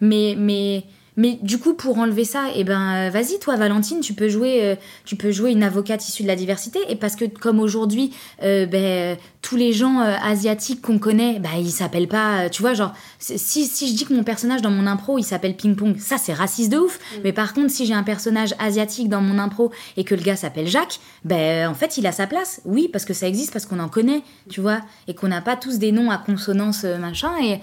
Mais, mais mais du coup, pour enlever ça, eh ben, euh, vas-y, toi, Valentine, tu peux jouer, euh, tu peux jouer une avocate issue de la diversité. Et parce que, comme aujourd'hui, euh, ben, tous les gens asiatiques qu'on connaît, ben, ils s'appellent pas, tu vois, genre, si, si je dis que mon personnage dans mon impro, il s'appelle Ping Pong, ça, c'est raciste de ouf. Mm. Mais par contre, si j'ai un personnage asiatique dans mon impro et que le gars s'appelle Jacques, ben, en fait, il a sa place. Oui, parce que ça existe, parce qu'on en connaît, tu vois, et qu'on n'a pas tous des noms à consonance, machin. Et,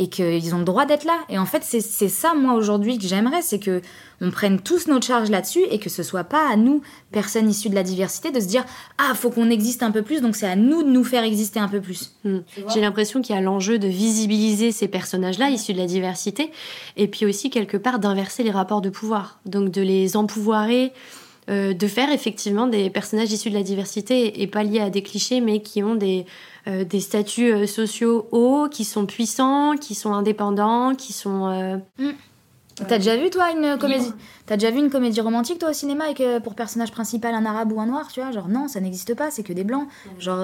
et qu'ils ont le droit d'être là. Et en fait, c'est ça, moi, aujourd'hui, que j'aimerais, c'est que on prenne tous notre charge là-dessus et que ce soit pas à nous, personnes issues de la diversité, de se dire ah, faut qu'on existe un peu plus, donc c'est à nous de nous faire exister un peu plus. Hmm. J'ai l'impression qu'il y a l'enjeu de visibiliser ces personnages-là issus de la diversité, et puis aussi quelque part d'inverser les rapports de pouvoir, donc de les empouvoirer. Euh, de faire effectivement des personnages issus de la diversité et pas liés à des clichés, mais qui ont des, euh, des statuts euh, sociaux hauts, qui sont puissants, qui sont indépendants, qui sont. Euh, mm. T'as déjà vu toi une comédie T'as déjà vu une comédie romantique toi au cinéma avec pour personnage principal un arabe ou un noir, tu vois? Genre non, ça n'existe pas, c'est que des blancs. Genre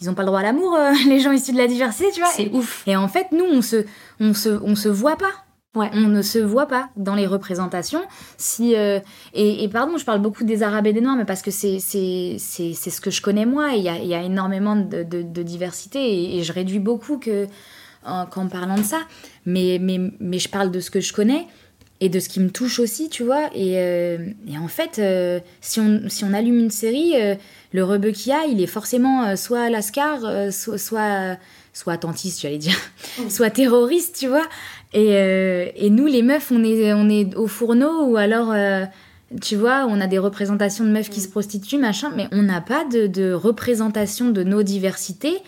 ils ont pas le droit à l'amour, les gens issus de la diversité, tu vois? C'est ouf. Et en fait, nous on se on se on se voit pas. Ouais. On ne se voit pas dans les représentations. Si euh, et, pardon, je parle beaucoup des Arabes et des Noirs, mais parce que c'est ce que je connais moi. Il y a, y a énormément de, diversité et, je réduis beaucoup que en, parlant de ça. Mais mais mais je parle de ce que je connais et de ce qui me touche aussi, tu vois. Et, euh, et en fait, euh, si on si on allume une série, le rebeu qu'il y a, il est forcément soit lascar, soit soit soit attentiste, j'allais dire, soit terroriste, tu vois. Et, euh, et, nous, les meufs, on est, on est au fourneau ou alors, euh, tu vois, on a des représentations de meufs qui se prostituent, machin, mais on n'a pas de, de, représentation de nos diversités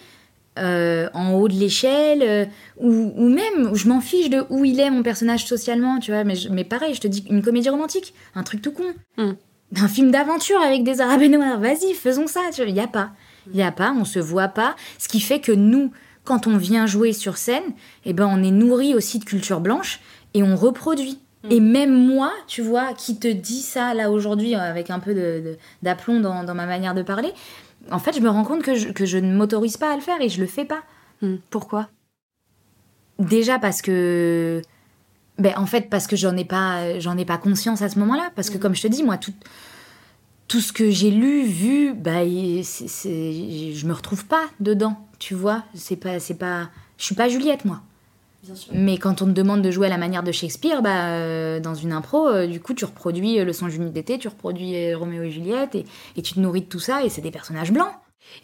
euh, en haut de l'échelle ou, ou, même, je m'en fiche de où il est mon personnage socialement, tu vois, mais, mais pareil, je te dis une comédie romantique, un truc tout con. Hmm. Un film d'aventure avec des arabes et noirs, vas-y, faisons ça, tu vois, il n'y a pas. Il n'y a pas, on se voit pas, ce qui fait que nous, quand on vient jouer sur scène, eh ben on est nourri aussi de culture blanche et on reproduit. Mm. Et même moi, tu vois, qui te dis ça là aujourd'hui avec un peu d'aplomb dans, ma manière de parler, en fait, je me rends compte que je, ne m'autorise pas à le faire et je le fais pas. Mm. Pourquoi? Déjà parce que. Ben, en fait, parce que j'en ai pas, j'en ai pas conscience à ce moment-là. Parce que, mm. comme je te dis, moi, tout, tout ce que j'ai lu, vu, bah, je me retrouve pas dedans, tu vois. C'est pas, c'est pas, je suis pas Juliette moi. Mais quand on te demande de jouer à la manière de Shakespeare, bah, euh, dans une impro, euh, du coup, tu reproduis euh, le son d'été, tu reproduis Roméo et Juliette, et, tu te nourris de tout ça, et c'est des personnages blancs.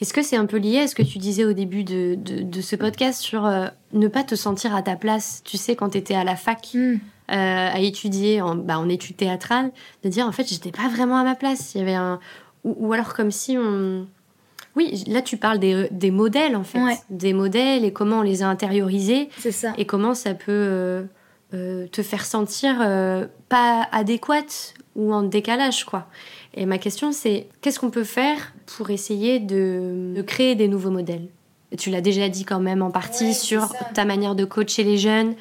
Est-ce que c'est un peu lié à ce que tu disais au début de, de, ce podcast sur ne pas te sentir à ta place, tu sais, quand tu étais à la fac? Hmm. Euh, à étudier en, bah, en études théâtrales, de dire en fait j'étais pas vraiment à ma place. Il y avait un ou, alors comme si on oui, là tu parles des, des modèles en fait, des modèles et comment on les a intériorisés. C'est ça. Et comment ça peut euh, euh, te faire sentir pas adéquate ou en décalage quoi. Et ma question c'est qu'est-ce qu'on peut faire pour essayer de, de créer des nouveaux modèles? Tu l'as déjà dit quand même en partie sur ta manière de coacher les jeunes,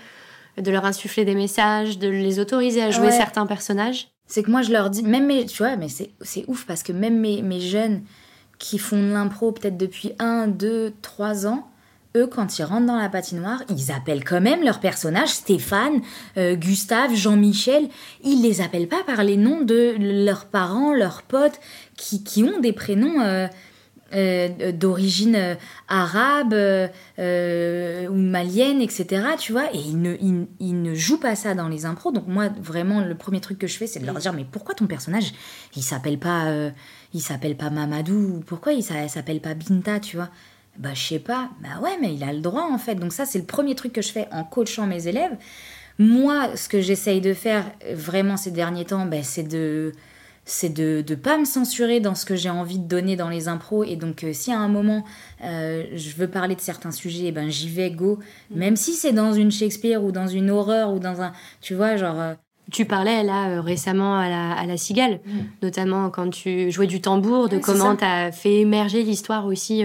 de leur insuffler des messages, de les autoriser à jouer certains personnages C'est que moi, je leur dis, même mes, tu vois, mais c'est ouf parce que même mes, mes jeunes qui font de l'impro peut-être depuis 1, 2, 3 ans, eux, quand ils rentrent dans la patinoire, ils appellent quand même leurs personnages Stéphane, euh, Gustave, Jean-Michel. Ils les appellent pas par les noms de leurs parents, leurs potes, qui, qui ont des prénoms. Euh, euh, d'origine euh, arabe euh, ou malienne, etc. Tu vois, et ils ne, ils, ne jouent pas ça dans les impros. Donc moi, vraiment, le premier truc que je fais, c'est de leur dire, mais pourquoi ton personnage, il s'appelle pas, il s'appelle pas Mamadou Pourquoi il s'appelle pas Binta, tu vois? Bah je sais pas. Bah ouais, mais il a le droit en fait. Donc ça, c'est le premier truc que je fais en coachant mes élèves. Moi, ce que j'essaye de faire vraiment ces derniers temps, bah, c'est de c'est de ne pas me censurer dans ce que j'ai envie de donner dans les impros. Et donc, euh, si à un moment, euh, je veux parler de certains sujets, eh ben, j'y vais, go. Mm. Même si c'est dans une Shakespeare ou dans une horreur ou dans un... Tu vois, genre... Euh, tu parlais là récemment à la, à la Cigale, mm. notamment quand tu jouais du tambour, de comment tu as fait émerger l'histoire aussi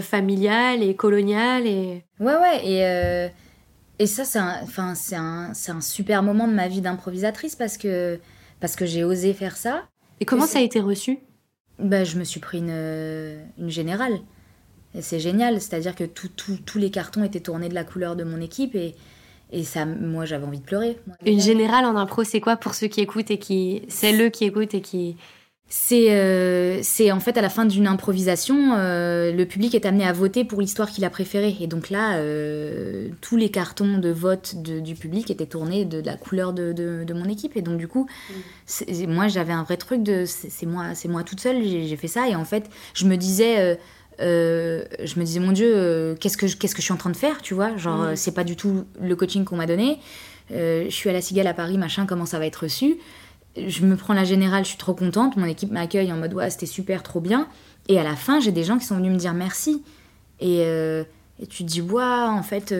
familiale et coloniale. Et... Ouais, ouais, et, et ça, c'est un, un, un super moment de ma vie d'improvisatrice parce que parce que j'ai osé faire ça. Et comment ça a été reçu? Bah, Je me suis pris une, euh, une générale. Et c'est génial, c'est-à-dire que tous les cartons étaient tournés de la couleur de mon équipe et, et ça, moi j'avais envie de pleurer. Une générale en impro, c'est quoi pour ceux qui écoutent et qui. C'est le qui écoutent et qui, euh, c'est en fait à la fin d'une improvisation, euh, le public est amené à voter pour l'histoire qu'il a préférée. Et donc là, euh, tous les cartons de vote du public étaient tournés de, la couleur de, mon équipe. Et donc du coup, moi j'avais un vrai truc de c'est moi, moi toute seule, j'ai fait ça. Et en fait, je me disais je me disais, mon Dieu, qu'est-ce que, qu'est-ce que je suis en train de faire, tu vois? Genre, c'est pas du tout le coaching qu'on m'a donné. je suis à la Cigale à Paris, machin, comment ça va être reçu? Je me prends la générale, je suis trop contente. Mon équipe m'accueille en mode, ouais, c'était super, trop bien. Et à la fin, j'ai des gens qui sont venus me dire merci. Et, et tu te dis, ouais, en fait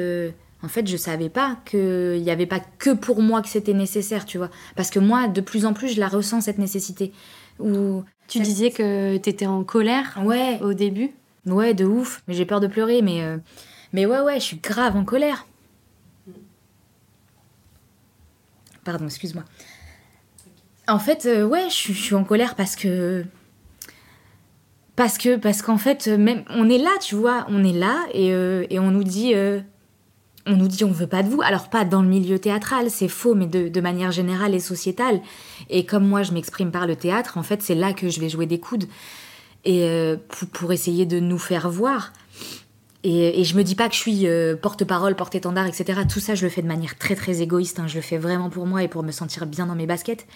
en fait, je savais pas qu'il n'y avait pas que pour moi que c'était nécessaire, tu vois. Parce que moi, de plus en plus, je la ressens, cette nécessité. Ou Tu disais que tu étais en colère ouais. au début? Ouais, de ouf. Mais j'ai peur de pleurer, mais, euh, mais ouais, ouais, je suis grave en colère. Pardon, excuse-moi. En fait, euh, ouais, je suis en colère parce que parce que parce qu'en fait même on est là tu vois on est là et, euh, et on nous dit on nous dit on veut pas de vous. Alors pas dans le milieu théâtral, c'est faux, mais de, manière générale et sociétale. Et comme moi je m'exprime par le théâtre, en fait c'est là que je vais jouer des coudes et euh, pour, essayer de nous faire voir. Et, et je me dis pas que je suis euh, porte-parole, porte-étendard, etc. Tout ça je le fais de manière très très égoïste. Hein. Je le fais vraiment pour moi et pour me sentir bien dans mes baskets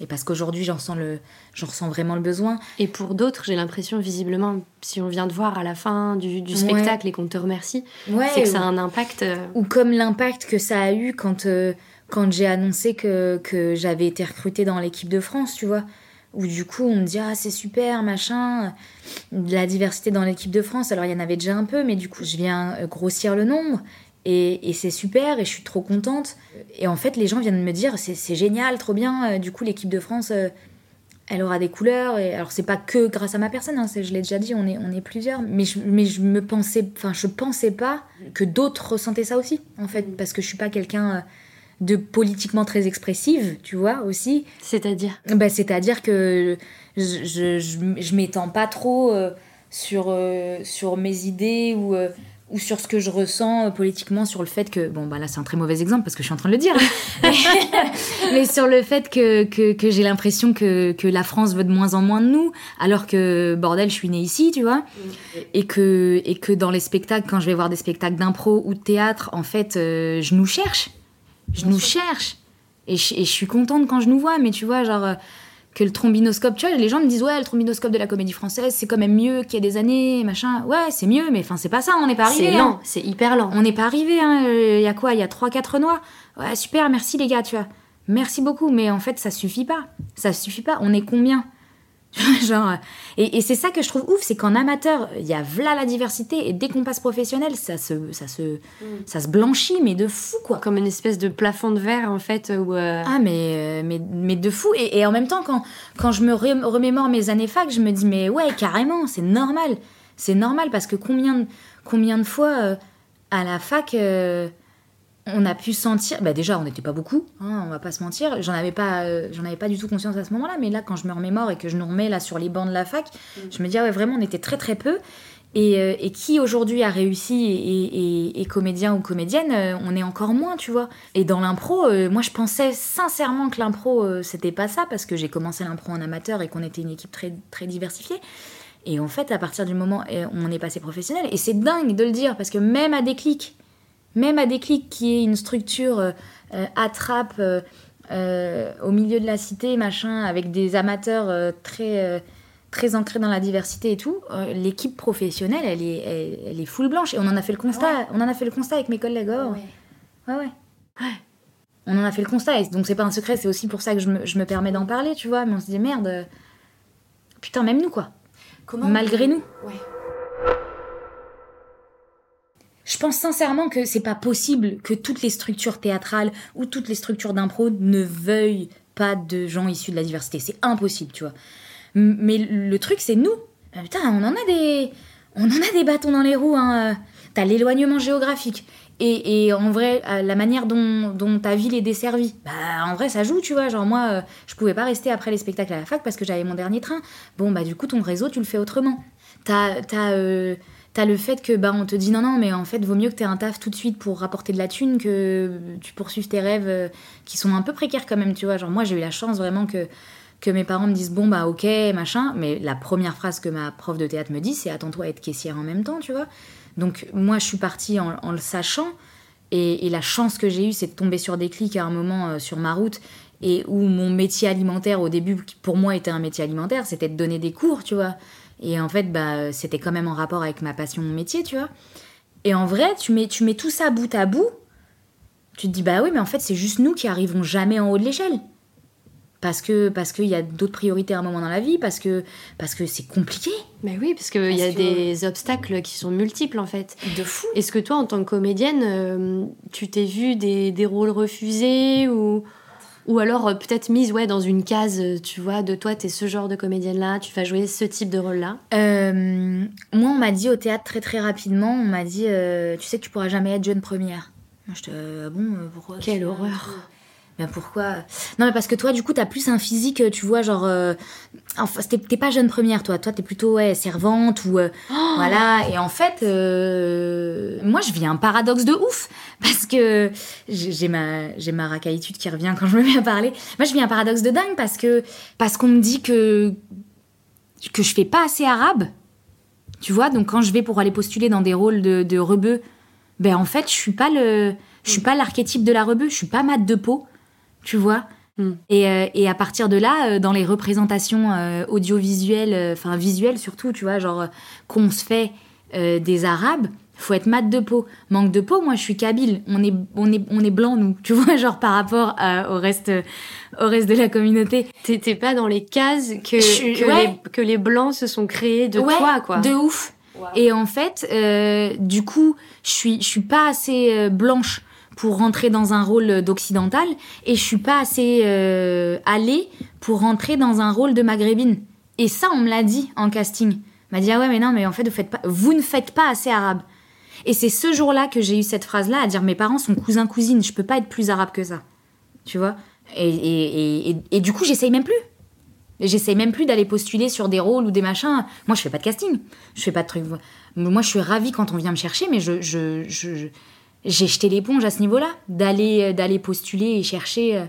et parce qu'aujourd'hui j'en sens le j'en ressens vraiment le besoin. Et pour d'autres j'ai l'impression visiblement si on vient de voir à la fin du, spectacle et qu'on te remercie c'est que ça a un impact euh, ou comme l'impact que ça a eu quand euh, quand j'ai annoncé que, que j'avais été recrutée dans l'équipe de France tu vois. Où du coup on me dit ah c'est super machin la diversité dans l'équipe de France. Alors il y en avait déjà un peu mais du coup je viens euh, grossir le nombre et, c'est super et je suis trop contente. Et en fait, les gens viennent me dire c'est génial, trop bien. Euh, du coup, l'équipe de France, euh, elle aura des couleurs. Et alors, c'est pas que grâce à ma personne, hein, je l'ai déjà dit, on est, on est plusieurs. Mais je, mais je me pensais, enfin, je pensais pas que d'autres ressentaient ça aussi, en fait, parce que je suis pas quelqu'un euh, de politiquement très expressive, tu vois, aussi. C'est-à-dire? Bah, C'est-à-dire que je, je, je, m'étends pas trop sur, sur mes idées ou ou sur ce que je ressens euh, politiquement sur le fait que bon bah là c'est un très mauvais exemple parce que je suis en train de le dire hein. mais sur le fait que, que, j'ai l'impression que, que, la France veut de moins en moins de nous alors que bordel je suis née ici tu vois. Et que et que dans les spectacles quand je vais voir des spectacles d'impro ou de théâtre en fait euh, je nous cherche. Je nous cherche. Et je, et je suis contente quand je nous vois mais tu vois genre euh, que le trombinoscope, tu vois, les gens me disent ouais, le trombinoscope de la comédie française, c'est quand même mieux qu'il y a des années, machin. Ouais, c'est mieux, mais enfin, c'est pas ça, on n'est pas arrivé. C'est lent, hein. c'est hyper lent. On n'est pas arrivé, hein. Il y a quoi Il y a 3-4 noix. Ouais, super, merci les gars, tu vois. Merci beaucoup, mais en fait, ça suffit pas. Ça suffit pas. On est combien? Genre, et, c'est ça que je trouve ouf, c'est qu'en amateur, il y a là la diversité, et dès qu'on passe professionnel, ça se, ça, se, mm. ça se blanchit, mais de fou, quoi. Comme une espèce de plafond de verre, en fait. Où, euh, Ah, mais, euh, mais, mais de fou. Et, en même temps, quand, quand je me remémore mes années fac, je me dis, mais ouais, carrément, c'est normal. C'est normal, parce que combien, combien de fois, euh, à la fac on a pu sentir, bah déjà on n'était pas beaucoup, hein, on va pas se mentir, j'en avais pas, euh, j'en avais pas du tout conscience à ce moment-là, mais là quand je me remémore et que je nous remets là sur les bancs de la fac, mm. je me dis ah ouais vraiment on était très très peu, et, euh, qui aujourd'hui a réussi et, comédien ou comédienne, euh, on est encore moins tu vois. Et dans l'impro, moi je pensais sincèrement que l'impro c'était pas ça parce que j'ai commencé l'impro en amateur et qu'on était une équipe très très diversifiée. Et en fait, à partir du moment où on est passé professionnel, et c'est dingue de le dire parce que même à des clics, même à Déclic, qui est une structure euh, euh, attrape euh, au milieu de la cité, machin, avec des amateurs très très ancrés dans la diversité et tout, l'équipe professionnelle, elle est, elle, est full blanche. Et on en a fait le constat. On en a fait le constat avec mes collègues. Oh. Ouais. ouais, ouais. On en a fait le constat. donc c'est pas un secret. C'est aussi pour ça que je me, je me permets d'en parler, tu vois. Mais on se dit merde. Putain, même nous quoi. Comment Malgré nous. Ouais. Je pense sincèrement que c'est pas possible que toutes les structures théâtrales ou toutes les structures d'impro ne veuillent pas de gens issus de la diversité. C'est impossible, tu vois. Mais le truc, c'est nous. Euh, putain, on en a des, on en a des bâtons dans les roues. Hein. T'as l'éloignement géographique. Et, en vrai, euh, la manière dont, dont, ta ville est desservie, bah en vrai ça joue, tu vois. Genre moi, euh, je pouvais pas rester après les spectacles à la fac parce que j'avais mon dernier train. Bon bah du coup ton réseau tu le fais autrement. T'as, t'as T'as le fait que bah on te dit non non mais en fait vaut mieux que t'aies un taf tout de suite pour rapporter de la thune que tu poursuives tes rêves euh, qui sont un peu précaires quand même tu vois. Genre moi j'ai eu la chance vraiment que que mes parents me disent bon bah ok machin. Mais la première phrase que ma prof de théâtre me dit c'est attends-toi à être caissière en même temps tu vois. Donc moi je suis partie en, le sachant. Et, la chance que j'ai eue c'est de tomber sur des clics à un moment euh, sur ma route et où mon métier alimentaire au début pour moi était un métier alimentaire c'était de donner des cours tu vois Et en fait, bah, c'était quand même en rapport avec ma passion, mon métier, tu vois. Et en vrai, tu mets, tu mets tout ça bout à bout, tu te dis, bah oui, mais en fait, c'est juste nous qui arrivons jamais en haut de l'échelle. Parce que parce qu'il y a d'autres priorités à un moment dans la vie, parce que parce que c'est compliqué. Mais oui, parce qu'il y a des obstacles qui sont multiples en fait. De fou. Est-ce que toi, en tant que comédienne, euh, tu t'es vu des, des, rôles refusés ou, ou alors euh, peut-être mise ouais, dans une case, euh, tu vois, de toi, t'es ce genre de comédienne-là, tu vas jouer ce type de rôle-là Moi, on m'a dit au théâtre très très rapidement, on m'a dit, tu sais que tu pourras jamais être jeune première. Moi, je te, ah bon, pourquoi Quelle horreur pourquoi? Non, mais parce que toi, du coup, t'as plus un physique, tu vois, genre. Euh... Enfin, t'es pas jeune première, toi. Toi, t'es plutôt ouais, servante ou. Euh, oh voilà. Et en fait, euh... moi, je vis un paradoxe de ouf. Parce que j'ai ma, ma racaïtude qui revient quand je me mets à parler. Moi, je vis un paradoxe de dingue parce que. Parce qu'on me dit que. que je fais pas assez arabe. Tu vois, donc quand je vais pour aller postuler dans des rôles de, de rebeu, ben en fait, je suis pas le. Je suis pas l'archétype de la rebeu, je suis pas mat de peau tu vois. Hmm. Euh, et, à partir de là, euh, dans les représentations euh, audiovisuelles, enfin visuelles surtout, tu vois, genre qu'on se fait des Arabes, faut être mat de peau. Manque de peau, moi je suis kabyle. On est, on est, on est blanc, nous. Tu vois, genre par rapport au, reste, au reste de la communauté. T'étais pas dans les cases que, que, les, que, les, blancs se sont créés de toi, quoi. De ouf. Et en fait, du coup, je suis, je suis pas assez blanche pour rentrer dans un rôle d'occidental et je suis pas assez euh, allée pour rentrer dans un rôle de maghrébine. Et ça, on me l'a dit en casting. On m'a dit ah ouais mais non mais en fait vous ne faites pas assez arabe. Et c'est ce jour-là que j'ai eu cette phrase-là à dire mes parents sont cousins cousines, je peux pas être plus arabe que ça, tu vois? Et, et, et, et, du coup j'essaye même plus. J'essaye même plus d'aller postuler sur des rôles ou des machins. Moi je fais pas de casting, je fais pas de trucs. Moi je suis ravie quand on vient me chercher, mais je, je, je j'ai jeté l'éponge à ce niveau-là, d'aller euh, d'aller postuler et chercher euh,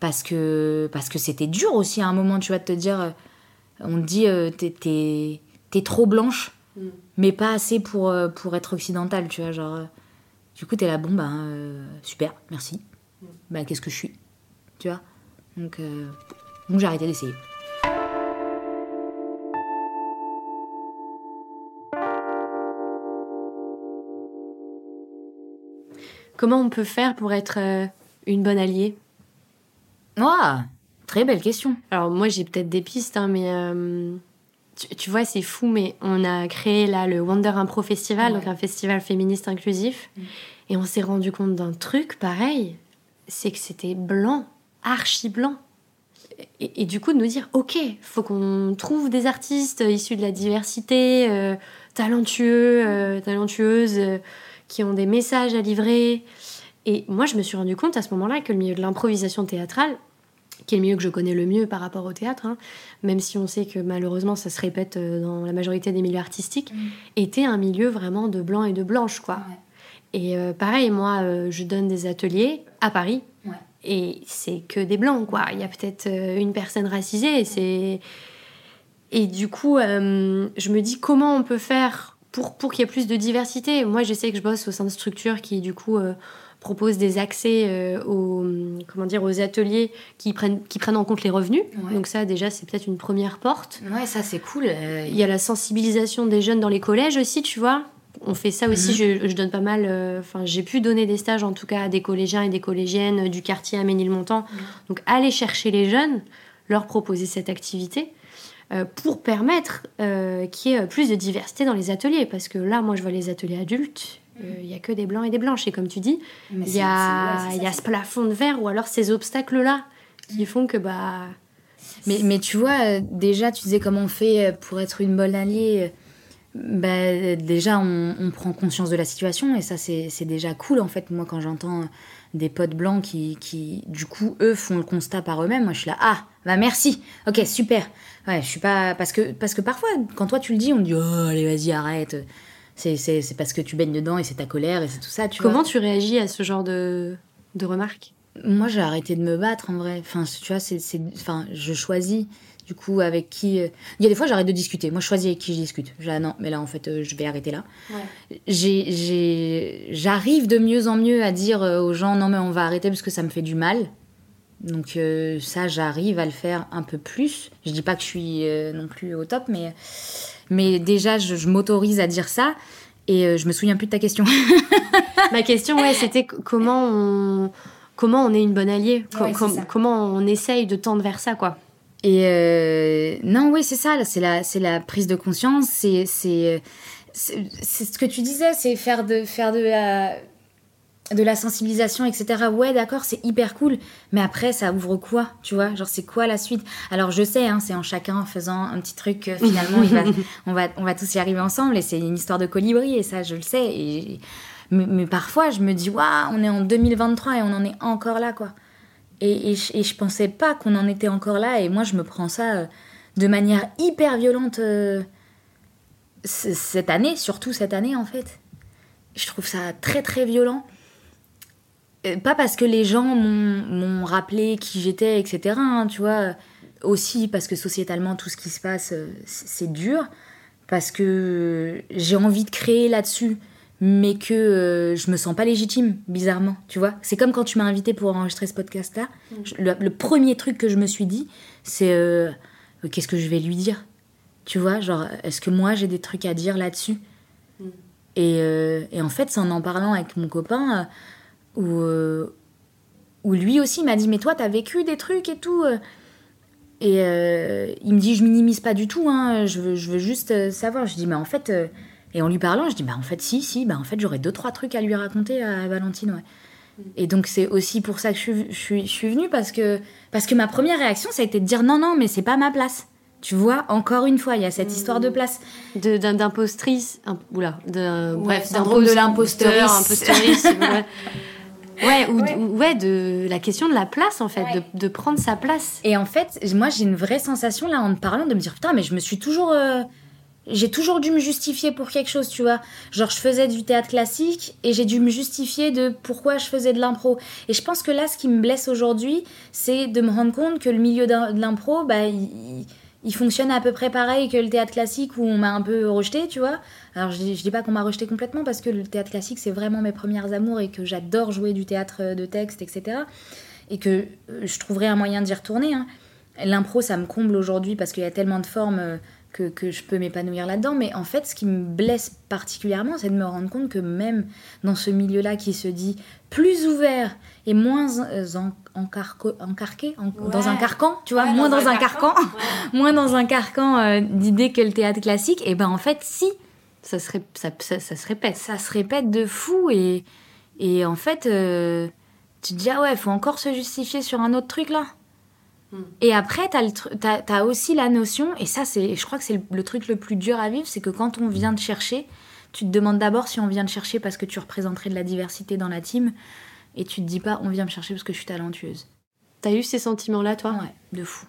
parce que parce que c'était dur aussi à un moment, tu vas te dire euh, on te dit t'es es, trop blanche mm. mais pas assez pour pour être occidentale, tu vois, genre du coup t'es là bon bah super, merci. Mm. Bah qu'est-ce que je suis Tu vois? Donc donc j'ai arrêté d'essayer. Comment on peut faire pour être euh, une bonne alliée? Oh, très belle question. Alors moi j'ai peut-être des pistes, hein, mais euh, tu, vois c'est fou, mais on a créé là le Wonder Impro Festival, donc un festival féministe inclusif, mm. et on s'est rendu compte d'un truc pareil, c'est que c'était blanc, archi blanc. Et, du coup de nous dire ok, faut qu'on trouve des artistes issus de la diversité, euh, talentueux, talentueuses qui ont des messages à livrer. Et moi, je me suis rendu compte à ce moment-là que le milieu de l'improvisation théâtrale, qui est le milieu que je connais le mieux par rapport au théâtre, hein, même si on sait que malheureusement ça se répète euh, dans la majorité des milieux artistiques, mm. était un milieu vraiment de blanc et de blanche, quoi. Et euh, pareil, moi, euh, je donne des ateliers à Paris, et c'est que des blancs, quoi. Il y a peut-être une personne racisée, et c'est... Et du coup, je me dis comment on peut faire pour, pour qu'il y ait plus de diversité. Moi, je sais que je bosse au sein de structures qui, du coup, euh, proposent des accès euh, aux, comment dire, aux ateliers qui prennent, qui prennent en compte les revenus. Donc ça, déjà, c'est peut-être une première porte. Ouais, ça, c'est cool. Euh, Il y a la sensibilisation des jeunes dans les collèges aussi, tu vois. On fait ça aussi, mhm. je, je, donne pas mal, enfin j'ai pu donner des stages en tout cas à des collégiens et des collégiennes du quartier à Ménilmontant. montant Donc aller chercher les jeunes, leur proposer cette activité. Euh, pour permettre euh, qu'il y ait plus de diversité dans les ateliers. Parce que là, moi, je vois les ateliers adultes, euh, il n'y a que des blancs et des blanches. Et comme tu dis, il y a, y a ce plafond de verre ou alors ces obstacles-là qui font que... bah mais, mais tu vois, déjà, tu disais comment on fait pour être une bonne alliée. Bah, déjà, on, on, prend conscience de la situation et ça, c'est déjà cool en fait. Moi, quand j'entends des potes blancs qui, qui, du coup, eux font le constat par eux-mêmes. Moi, je suis là, ah, bah merci, ok, super. Ouais, je suis pas. Parce que, parce que parfois, quand toi tu le dis, on dit, oh, allez, vas-y, arrête. C'est parce que tu baignes dedans et c'est ta colère et c'est tout ça. Tu Comment tu réagis à ce genre de, de remarques? Moi, j'ai arrêté de me battre en vrai. Enfin, tu vois, c'est. Enfin, je choisis du coup avec qui euh, il y a des fois j'arrête de discuter moi je choisis avec qui je discute ah non mais là en fait euh, je vais arrêter là ouais. j'arrive de mieux en mieux à dire euh, aux gens non mais on va arrêter parce que ça me fait du mal Donc euh, ça, j'arrive à le faire un peu plus. Je dis pas que je suis non plus au top, mais, mais déjà, je, je m'autorise à dire ça. Et je me souviens plus de ta question. Ma question, ouais, c'était comment on, comment on est une bonne alliée? Ouais, com-. Comment on essaye de tendre vers ça, quoi? Et euh, non, oui, c'est ça. C'est la, la prise de conscience. C'est, c'est, ce que tu disais. C'est faire de, faire de la, de la sensibilisation, etc. Ouais, d'accord, c'est hyper cool. Mais après, ça ouvre quoi, tu vois? Genre, c'est quoi la suite? Alors, je sais, hein, c'est en chacun faisant un petit truc. euh, finalement, il va- on va, on va tous y arriver ensemble. Et c'est une histoire de colibri. Et ça, je le sais. Et mais, mais parfois, je me dis, waouh, on est en 2023 et on en est encore là, quoi. Et, je, pensais pas qu'on en était encore là. Et moi, je me prends ça euh, de manière hyper violente euh, cette année, surtout cette année, en fait. Je trouve ça très, très violent. Euh, Pas parce que les gens m'ont rappelé qui j'étais, etc. hein, tu vois. Aussi parce que sociétalement, tout ce qui se passe, c'est dur. Parce que j'ai envie de créer là-dessus mais que euh, je me sens pas légitime, bizarrement, tu vois. C'est comme quand tu m'as invité pour enregistrer ce podcast-là. Je- Le, le premier truc que je me suis dit, c'est euh, qu'est-ce que je vais lui dire? Tu vois, genre, est-ce que moi j'ai des trucs à dire là-dessus? Et, euh, et en fait, c'est en en parlant avec mon copain, où, où lui aussi m'a dit Mais toi, t'as vécu des trucs et tout. Et il me dit Je minimise pas du tout, hein, je, veux, je veux juste savoir. Je dis Mais en fait. Et en lui parlant, je dis, bah en fait, si, si, bah en fait, j'aurais deux, trois trucs à lui raconter à Valentine, ouais. Et donc, c'est aussi pour ça que je suis, je je suis venue, parce que, parce que ma première réaction, ça a été de dire, non, non, mais c'est pas ma place. Tu vois, encore une fois, il y a cette histoire de place. D'impostrice. Oula. de- bref, syndrome de imposteurice, ouais. Ouais, ou, ou- ouais, de la question de la place, en fait, Ouais. de, de prendre sa place. Et en fait, moi, j'ai une vraie sensation, là, en te parlant, de me dire, putain, mais je me suis toujours. euh, j'ai toujours dû me justifier pour quelque chose, tu vois. Genre, je faisais du théâtre classique et j'ai dû me justifier de pourquoi je faisais de l'impro. Et je pense que là, ce qui me blesse aujourd'hui, c'est de me rendre compte que le milieu de l'impro, bah, il, fonctionne à peu près pareil que le théâtre classique où on m'a un peu rejeté, tu vois. Alors, je, je dis pas qu'on m'a rejeté complètement parce que le théâtre classique, c'est vraiment mes premières amours et que j'adore jouer du théâtre de texte, etc. Et que euh, je trouverai un moyen d'y retourner. hein. L'impro, ça me comble aujourd'hui parce qu'il y a tellement de formes euh, que, que je peux m'épanouir là-dedans. Mais en fait, ce qui me blesse particulièrement, c'est de me rendre compte que même dans ce milieu-là qui se dit plus ouvert et moins euh, en- encarco- encarqué, en- Ouais. dans un carcan, tu vois, Ouais, moins dans dans, un un carcan, moins dans un carcan euh, d'idées que le théâtre classique, et ben en fait, si, Ça se, ré- ça, ça- ça se répète. ça se répète de fou et, et en fait euh, tu te dis ah ouais faut encore se justifier sur un autre truc là. Et après t'as, t'as aussi la notion et ça c'est je crois que c'est le, le truc le plus dur à vivre c'est que quand on vient te chercher tu te demandes d'abord si on vient te chercher parce que tu représenterais de la diversité dans la team et tu te dis pas on vient me chercher parce que je suis talentueuse. T'as eu ces sentiments-là, toi? Ouais de fou.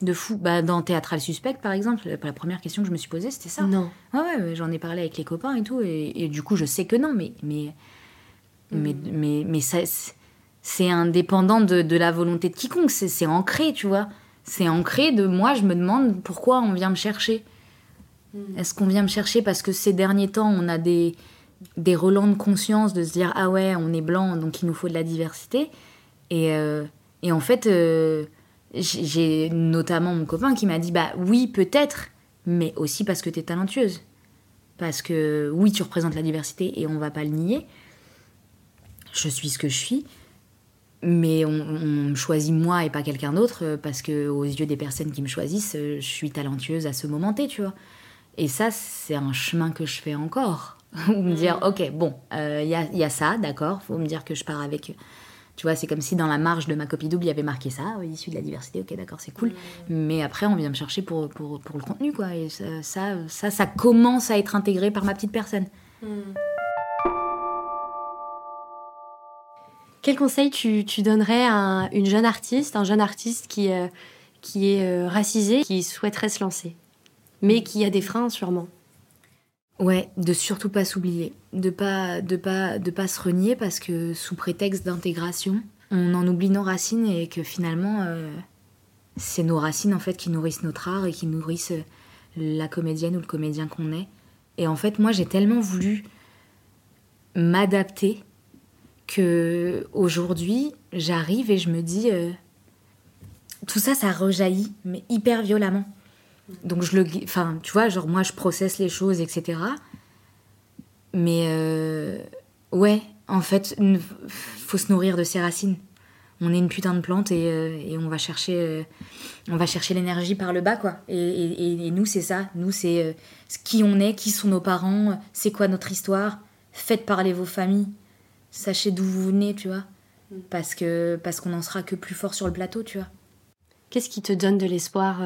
De fou. Bah dans Théâtral Suspect par exemple la première question que je me suis posée c'était ça. Non. Ouais, ouais, ouais, j'en ai parlé avec les copains et tout, et, et du coup, je sais que non, mais, mais, mais, mais, mais ça, c'est- indépendant de, de la volonté de quiconque, c'est ancré, tu vois. C'est ancré de moi, je me demande pourquoi on vient me chercher. Est-ce qu'on vient me chercher parce que ces derniers temps, on a des, des relents de conscience de se dire ah ouais, on est blanc, donc il nous faut de la diversité. Et, euh, et en fait, euh, j'ai notamment mon copain qui m'a dit bah oui, peut-être, mais aussi parce que tu es talentueuse. Parce que oui, tu représentes la diversité et on va pas le nier. Je suis ce que je suis. Mais on, on me choisit moi et pas quelqu'un d'autre euh, parce que aux yeux des personnes qui me choisissent, euh, je suis talentueuse à ce moment T, tu vois. Et ça, c'est un chemin que je fais encore. Ou me dire, ok, bon, il y, a, y a ça, d'accord, faut me dire que je pars avec. Tu vois, c'est comme si dans la marge de ma copie double, il y avait marqué ça, euh, issu de la diversité, ok, d'accord, c'est cool. Mais après, on vient me chercher pour, pour, pour le contenu, quoi. Et ça, ça, ça, ça commence à être intégré par ma petite personne. Quel conseil tu, donnerais à un- une jeune artiste, un jeune artiste qui, euh, qui est euh, racisé, qui souhaiterait se lancer, mais qui a des freins sûrement? Ouais, de surtout pas s'oublier, de pas, de pas, de pas se renier parce que sous prétexte d'intégration, on en oublie nos racines et que finalement, euh, c'est nos racines en fait qui nourrissent notre art et qui nourrissent la comédienne ou le comédien qu'on est. Et en fait, moi, j'ai tellement voulu m'adapter aujourd'hui, j'arrive et je me dis, euh, tout ça, ça rejaillit, mais hyper violemment. Donc je le, enfin, tu vois, genre moi je processe les choses, etc. Mais euh, ouais, en fait, faut se nourrir de ses racines. On est une putain de plante et, euh, on va chercher, on va chercher l'énergie par le bas, quoi. Et, nous, c'est ça. Nous, c'est qui on est, qui sont nos parents, c'est quoi notre histoire? Faites parler vos familles. Sachez d'où vous venez, tu vois. Mm. Parce que parce qu'on en sera que plus fort sur le plateau, tu vois. Qu'est-ce qui te donne de l'espoir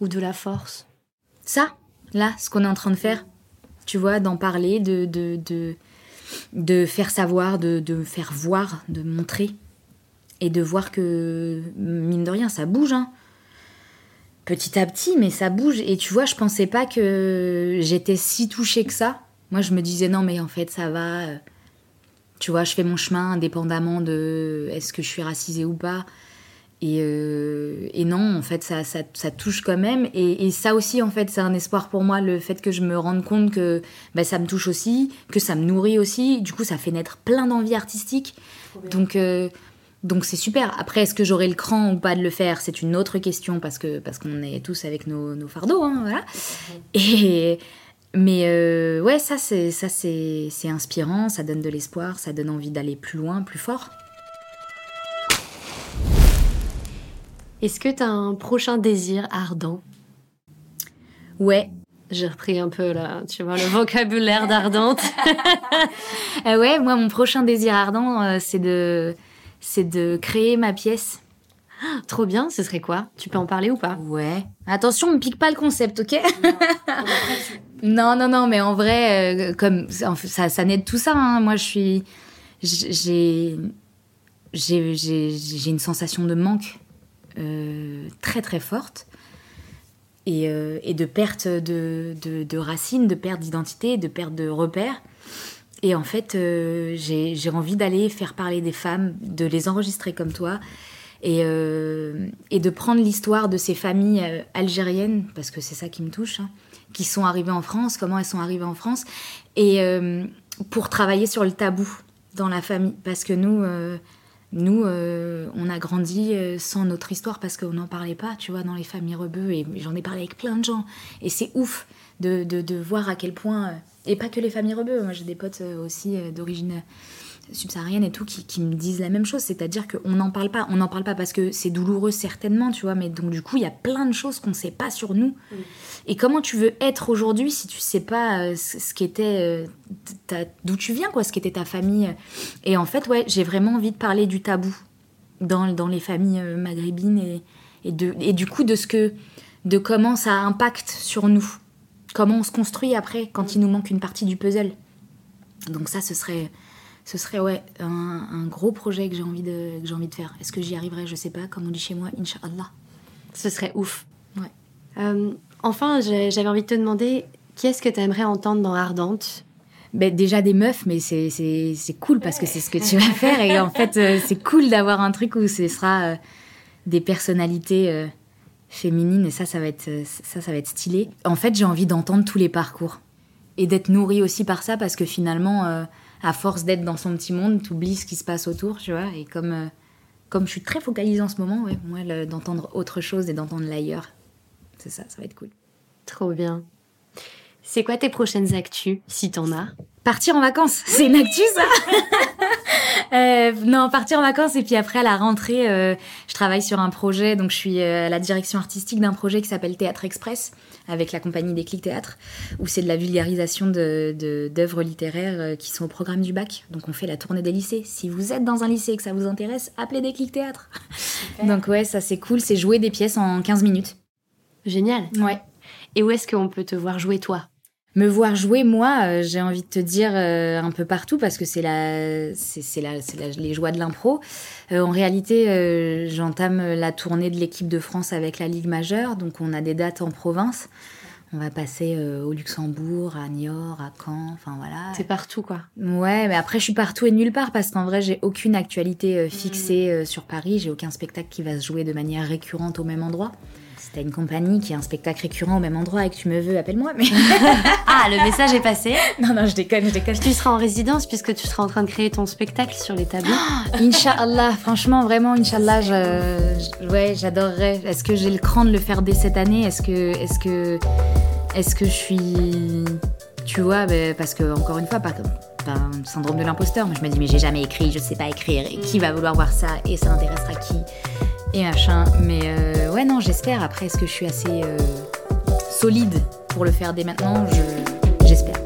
ou de la force? Ça, là, ce qu'on est en train de faire, tu vois, d'en parler, de, de, de, de, faire savoir, de, de faire voir, de montrer, et de voir que, mine de rien, ça bouge, hein. Petit à petit, mais ça bouge. Et tu vois, je pensais pas que j'étais si touchée que ça. Moi, je me disais, non, mais en fait, ça va. Tu vois, je fais mon chemin indépendamment de est-ce que je suis racisée ou pas. Euh, et, non, en fait, ça, ça, touche quand même. Et, ça aussi, en fait, c'est un espoir pour moi, le fait que je me rende compte que bah, ça me touche aussi, que ça me nourrit aussi. Du coup, ça fait naître plein d'envies artistiques. Donc, euh, donc c'est super. Après, est-ce que j'aurai le cran ou pas de le faire C'est une autre question parce que parce qu'on est tous avec nos, fardeaux, hein, voilà. Et mais euh, ouais, ça c'est ça c'est inspirant, ça donne de l'espoir, ça donne envie d'aller plus loin, plus fort. Est-ce que tu as un prochain désir ardent? Ouais. J'ai repris un peu là, tu vois, le vocabulaire d'ardente. Euh, ouais, moi, mon prochain désir ardent, euh, c'est de, c'est de créer ma pièce. Ah, trop bien, ce serait quoi? Tu peux en parler ou pas? Ouais. Attention, on me pique pas le concept, ok? Non, non, non, mais en vrai, euh, comme ça, ça naît de tout ça. Hein. Moi, je suis, j'ai, une sensation de manque euh, très très forte et, euh, de perte de, de, racines, de perte d'identité, de perte de repères. Et en fait, j'ai envie d'aller faire parler des femmes, de les enregistrer comme toi, et, et de prendre l'histoire de ces familles algériennes, parce que c'est ça qui me touche, hein, qui sont arrivées en France, comment elles sont arrivées en France, et pour travailler sur le tabou dans la famille. Parce que nous, nous, euh, on a grandi euh, sans notre histoire parce qu'on n'en parlait pas, tu vois, dans les familles rebeux. Et j'en ai parlé avec plein de gens. Et c'est ouf de, de, voir à quel point. Euh, et pas que les familles rebeux. Moi, j'ai des potes aussi d'origine subsaharienne et tout qui, qui, me disent la même chose. C'est-à-dire qu'on n'en parle pas. On n'en parle pas parce que c'est douloureux, certainement, tu vois. Mais donc, du coup, il y a plein de choses qu'on ne sait pas sur nous. Et comment tu veux être aujourd'hui si tu sais pas ce qu'était d'où tu viens, quoi, ce qu'était ta famille. Et en fait, ouais, j'ai vraiment envie de parler du tabou dans, dans les familles euh, maghrébines et, et, de, et du coup de ce que, de comment ça impacte sur nous, comment on se construit après quand il nous manque une partie du puzzle. Donc ça, ce serait, ce serait ouais un, un gros projet que j'ai envie de, que j'ai envie de faire. Est-ce que j'y arriverai? Je sais pas. Comme on dit chez moi, Inch'Allah. Ce serait ouf. Ouais. Euh, enfin, j'avais envie de te demander, qu'est-ce que tu aimerais entendre dans Ardente? Ben, déjà des meufs, mais c'est cool parce que c'est ce que tu vas faire. Et en fait, euh, c'est cool d'avoir un truc où ce sera euh, des personnalités euh, féminines et ça, ça va, être, ça, ça va être stylé. En fait, j'ai envie d'entendre tous les parcours et d'être nourrie aussi par ça parce que finalement, à force d'être dans son petit monde, tu oublies ce qui se passe autour, tu vois. Et comme, comme je suis très focalisée en ce moment, ouais, moi, d'entendre autre chose et d'entendre l'ailleurs, c'est ça, ça va être cool. Trop bien. C'est quoi tes prochaines actus, si t'en as? Partir en vacances, c'est une actu ça euh, Non, partir en vacances et puis après à la rentrée, euh, je travaille sur un projet, donc je suis euh, à la direction artistique d'un projet qui s'appelle Théâtre Express avec la compagnie des Clics Théâtre, où c'est de la vulgarisation de, d'œuvres littéraires qui sont au programme du bac. Donc on fait la tournée des lycées. Si vous êtes dans un lycée et que ça vous intéresse, appelez des Clics Théâtre. Donc ouais, ça c'est cool, c'est jouer des pièces en 15 minutes. Génial. Ouais. Et où est-ce qu'on peut te voir jouer toi? Me voir jouer, moi, euh, j'ai envie de te dire euh, un peu partout parce que c'est la, c'est la, la, les joies de l'impro. Euh, en réalité, j'entame la tournée de l'équipe de France avec la Ligue majeure, donc on a des dates en province. On va passer au Luxembourg, à Niort, à Caen, enfin voilà. C'est partout quoi. Ouais, mais après je suis partout et nulle part parce qu'en vrai j'ai aucune actualité fixée sur Paris, j'ai aucun spectacle qui va se jouer de manière récurrente au même endroit. T'as une compagnie qui a un spectacle récurrent au même endroit et que tu me veux, appelle-moi. Mais... ah, le message est passé. Non, non, je déconne, je déconne. Tu seras en résidence puisque tu seras en train de créer ton spectacle sur les tableaux. Inch'Allah, franchement, vraiment, Inch'Allah, je, ouais, j'adorerais. Est-ce que j'ai le cran de le faire dès cette année? Est-ce que, est-ce que, est-ce que je suis, tu vois, ben, parce que encore une fois, pas comme un syndrome de l'imposteur. Moi, je me dis, mais j'ai jamais écrit, je sais pas écrire, et qui va vouloir voir ça, et ça intéressera qui, et machin. Mais euh, ouais, non, j'espère. Après, est-ce que je suis assez euh, solide pour le faire dès maintenant? J'espère.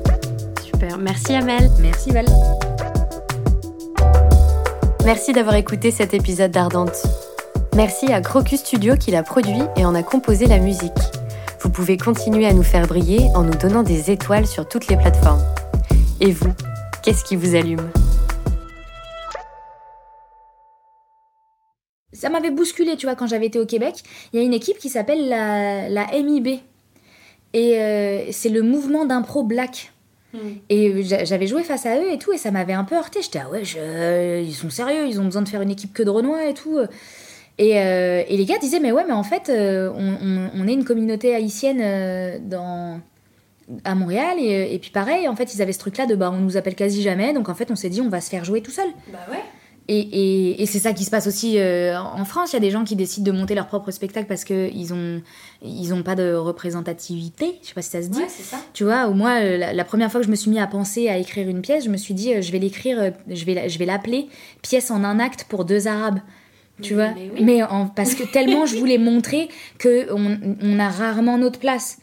Super. Merci, Amel. Merci, Val. Merci d'avoir écouté cet épisode d'Ardente. Merci à Crocus Studio qui l'a produit et en a composé la musique. Vous pouvez continuer à nous faire briller en nous donnant des étoiles sur toutes les plateformes. Et vous, Qu'est-ce qui vous allume? Ça m'avait bousculé, tu vois, quand j'avais été au Québec. Il y a une équipe qui s'appelle la, la, MIB. Et euh, c'est le mouvement d'impro black. Hmm. Et j'avais joué face à eux et tout, et ça m'avait un peu heurté. J'étais, ah ouais, ils sont sérieux, ils ont besoin de faire une équipe que de Renoir et tout. Et, euh, et, les gars disaient, mais ouais, mais en fait, euh, on, on, est une communauté haïtienne dans, à Montréal et, et, puis pareil en fait ils avaient ce truc là de bah on nous appelle quasi jamais donc en fait on s'est dit on va se faire jouer tout seul bah ouais et, et, et c'est ça qui se passe aussi euh, en France. Il y a des gens qui décident de monter leur propre spectacle parce qu'ils ont, ils ont pas de représentativité. Je sais pas si ça se dit. Ouais, ça. Tu vois, ou moi, euh, la, première fois que je me suis mis à penser à écrire une pièce, je me suis dit, euh, je vais l'écrire, je vais, je vais l'appeler pièce en un acte pour deux Arabes. Tu vois, mais, en, parce que tellement je voulais montrer que on, on a rarement notre place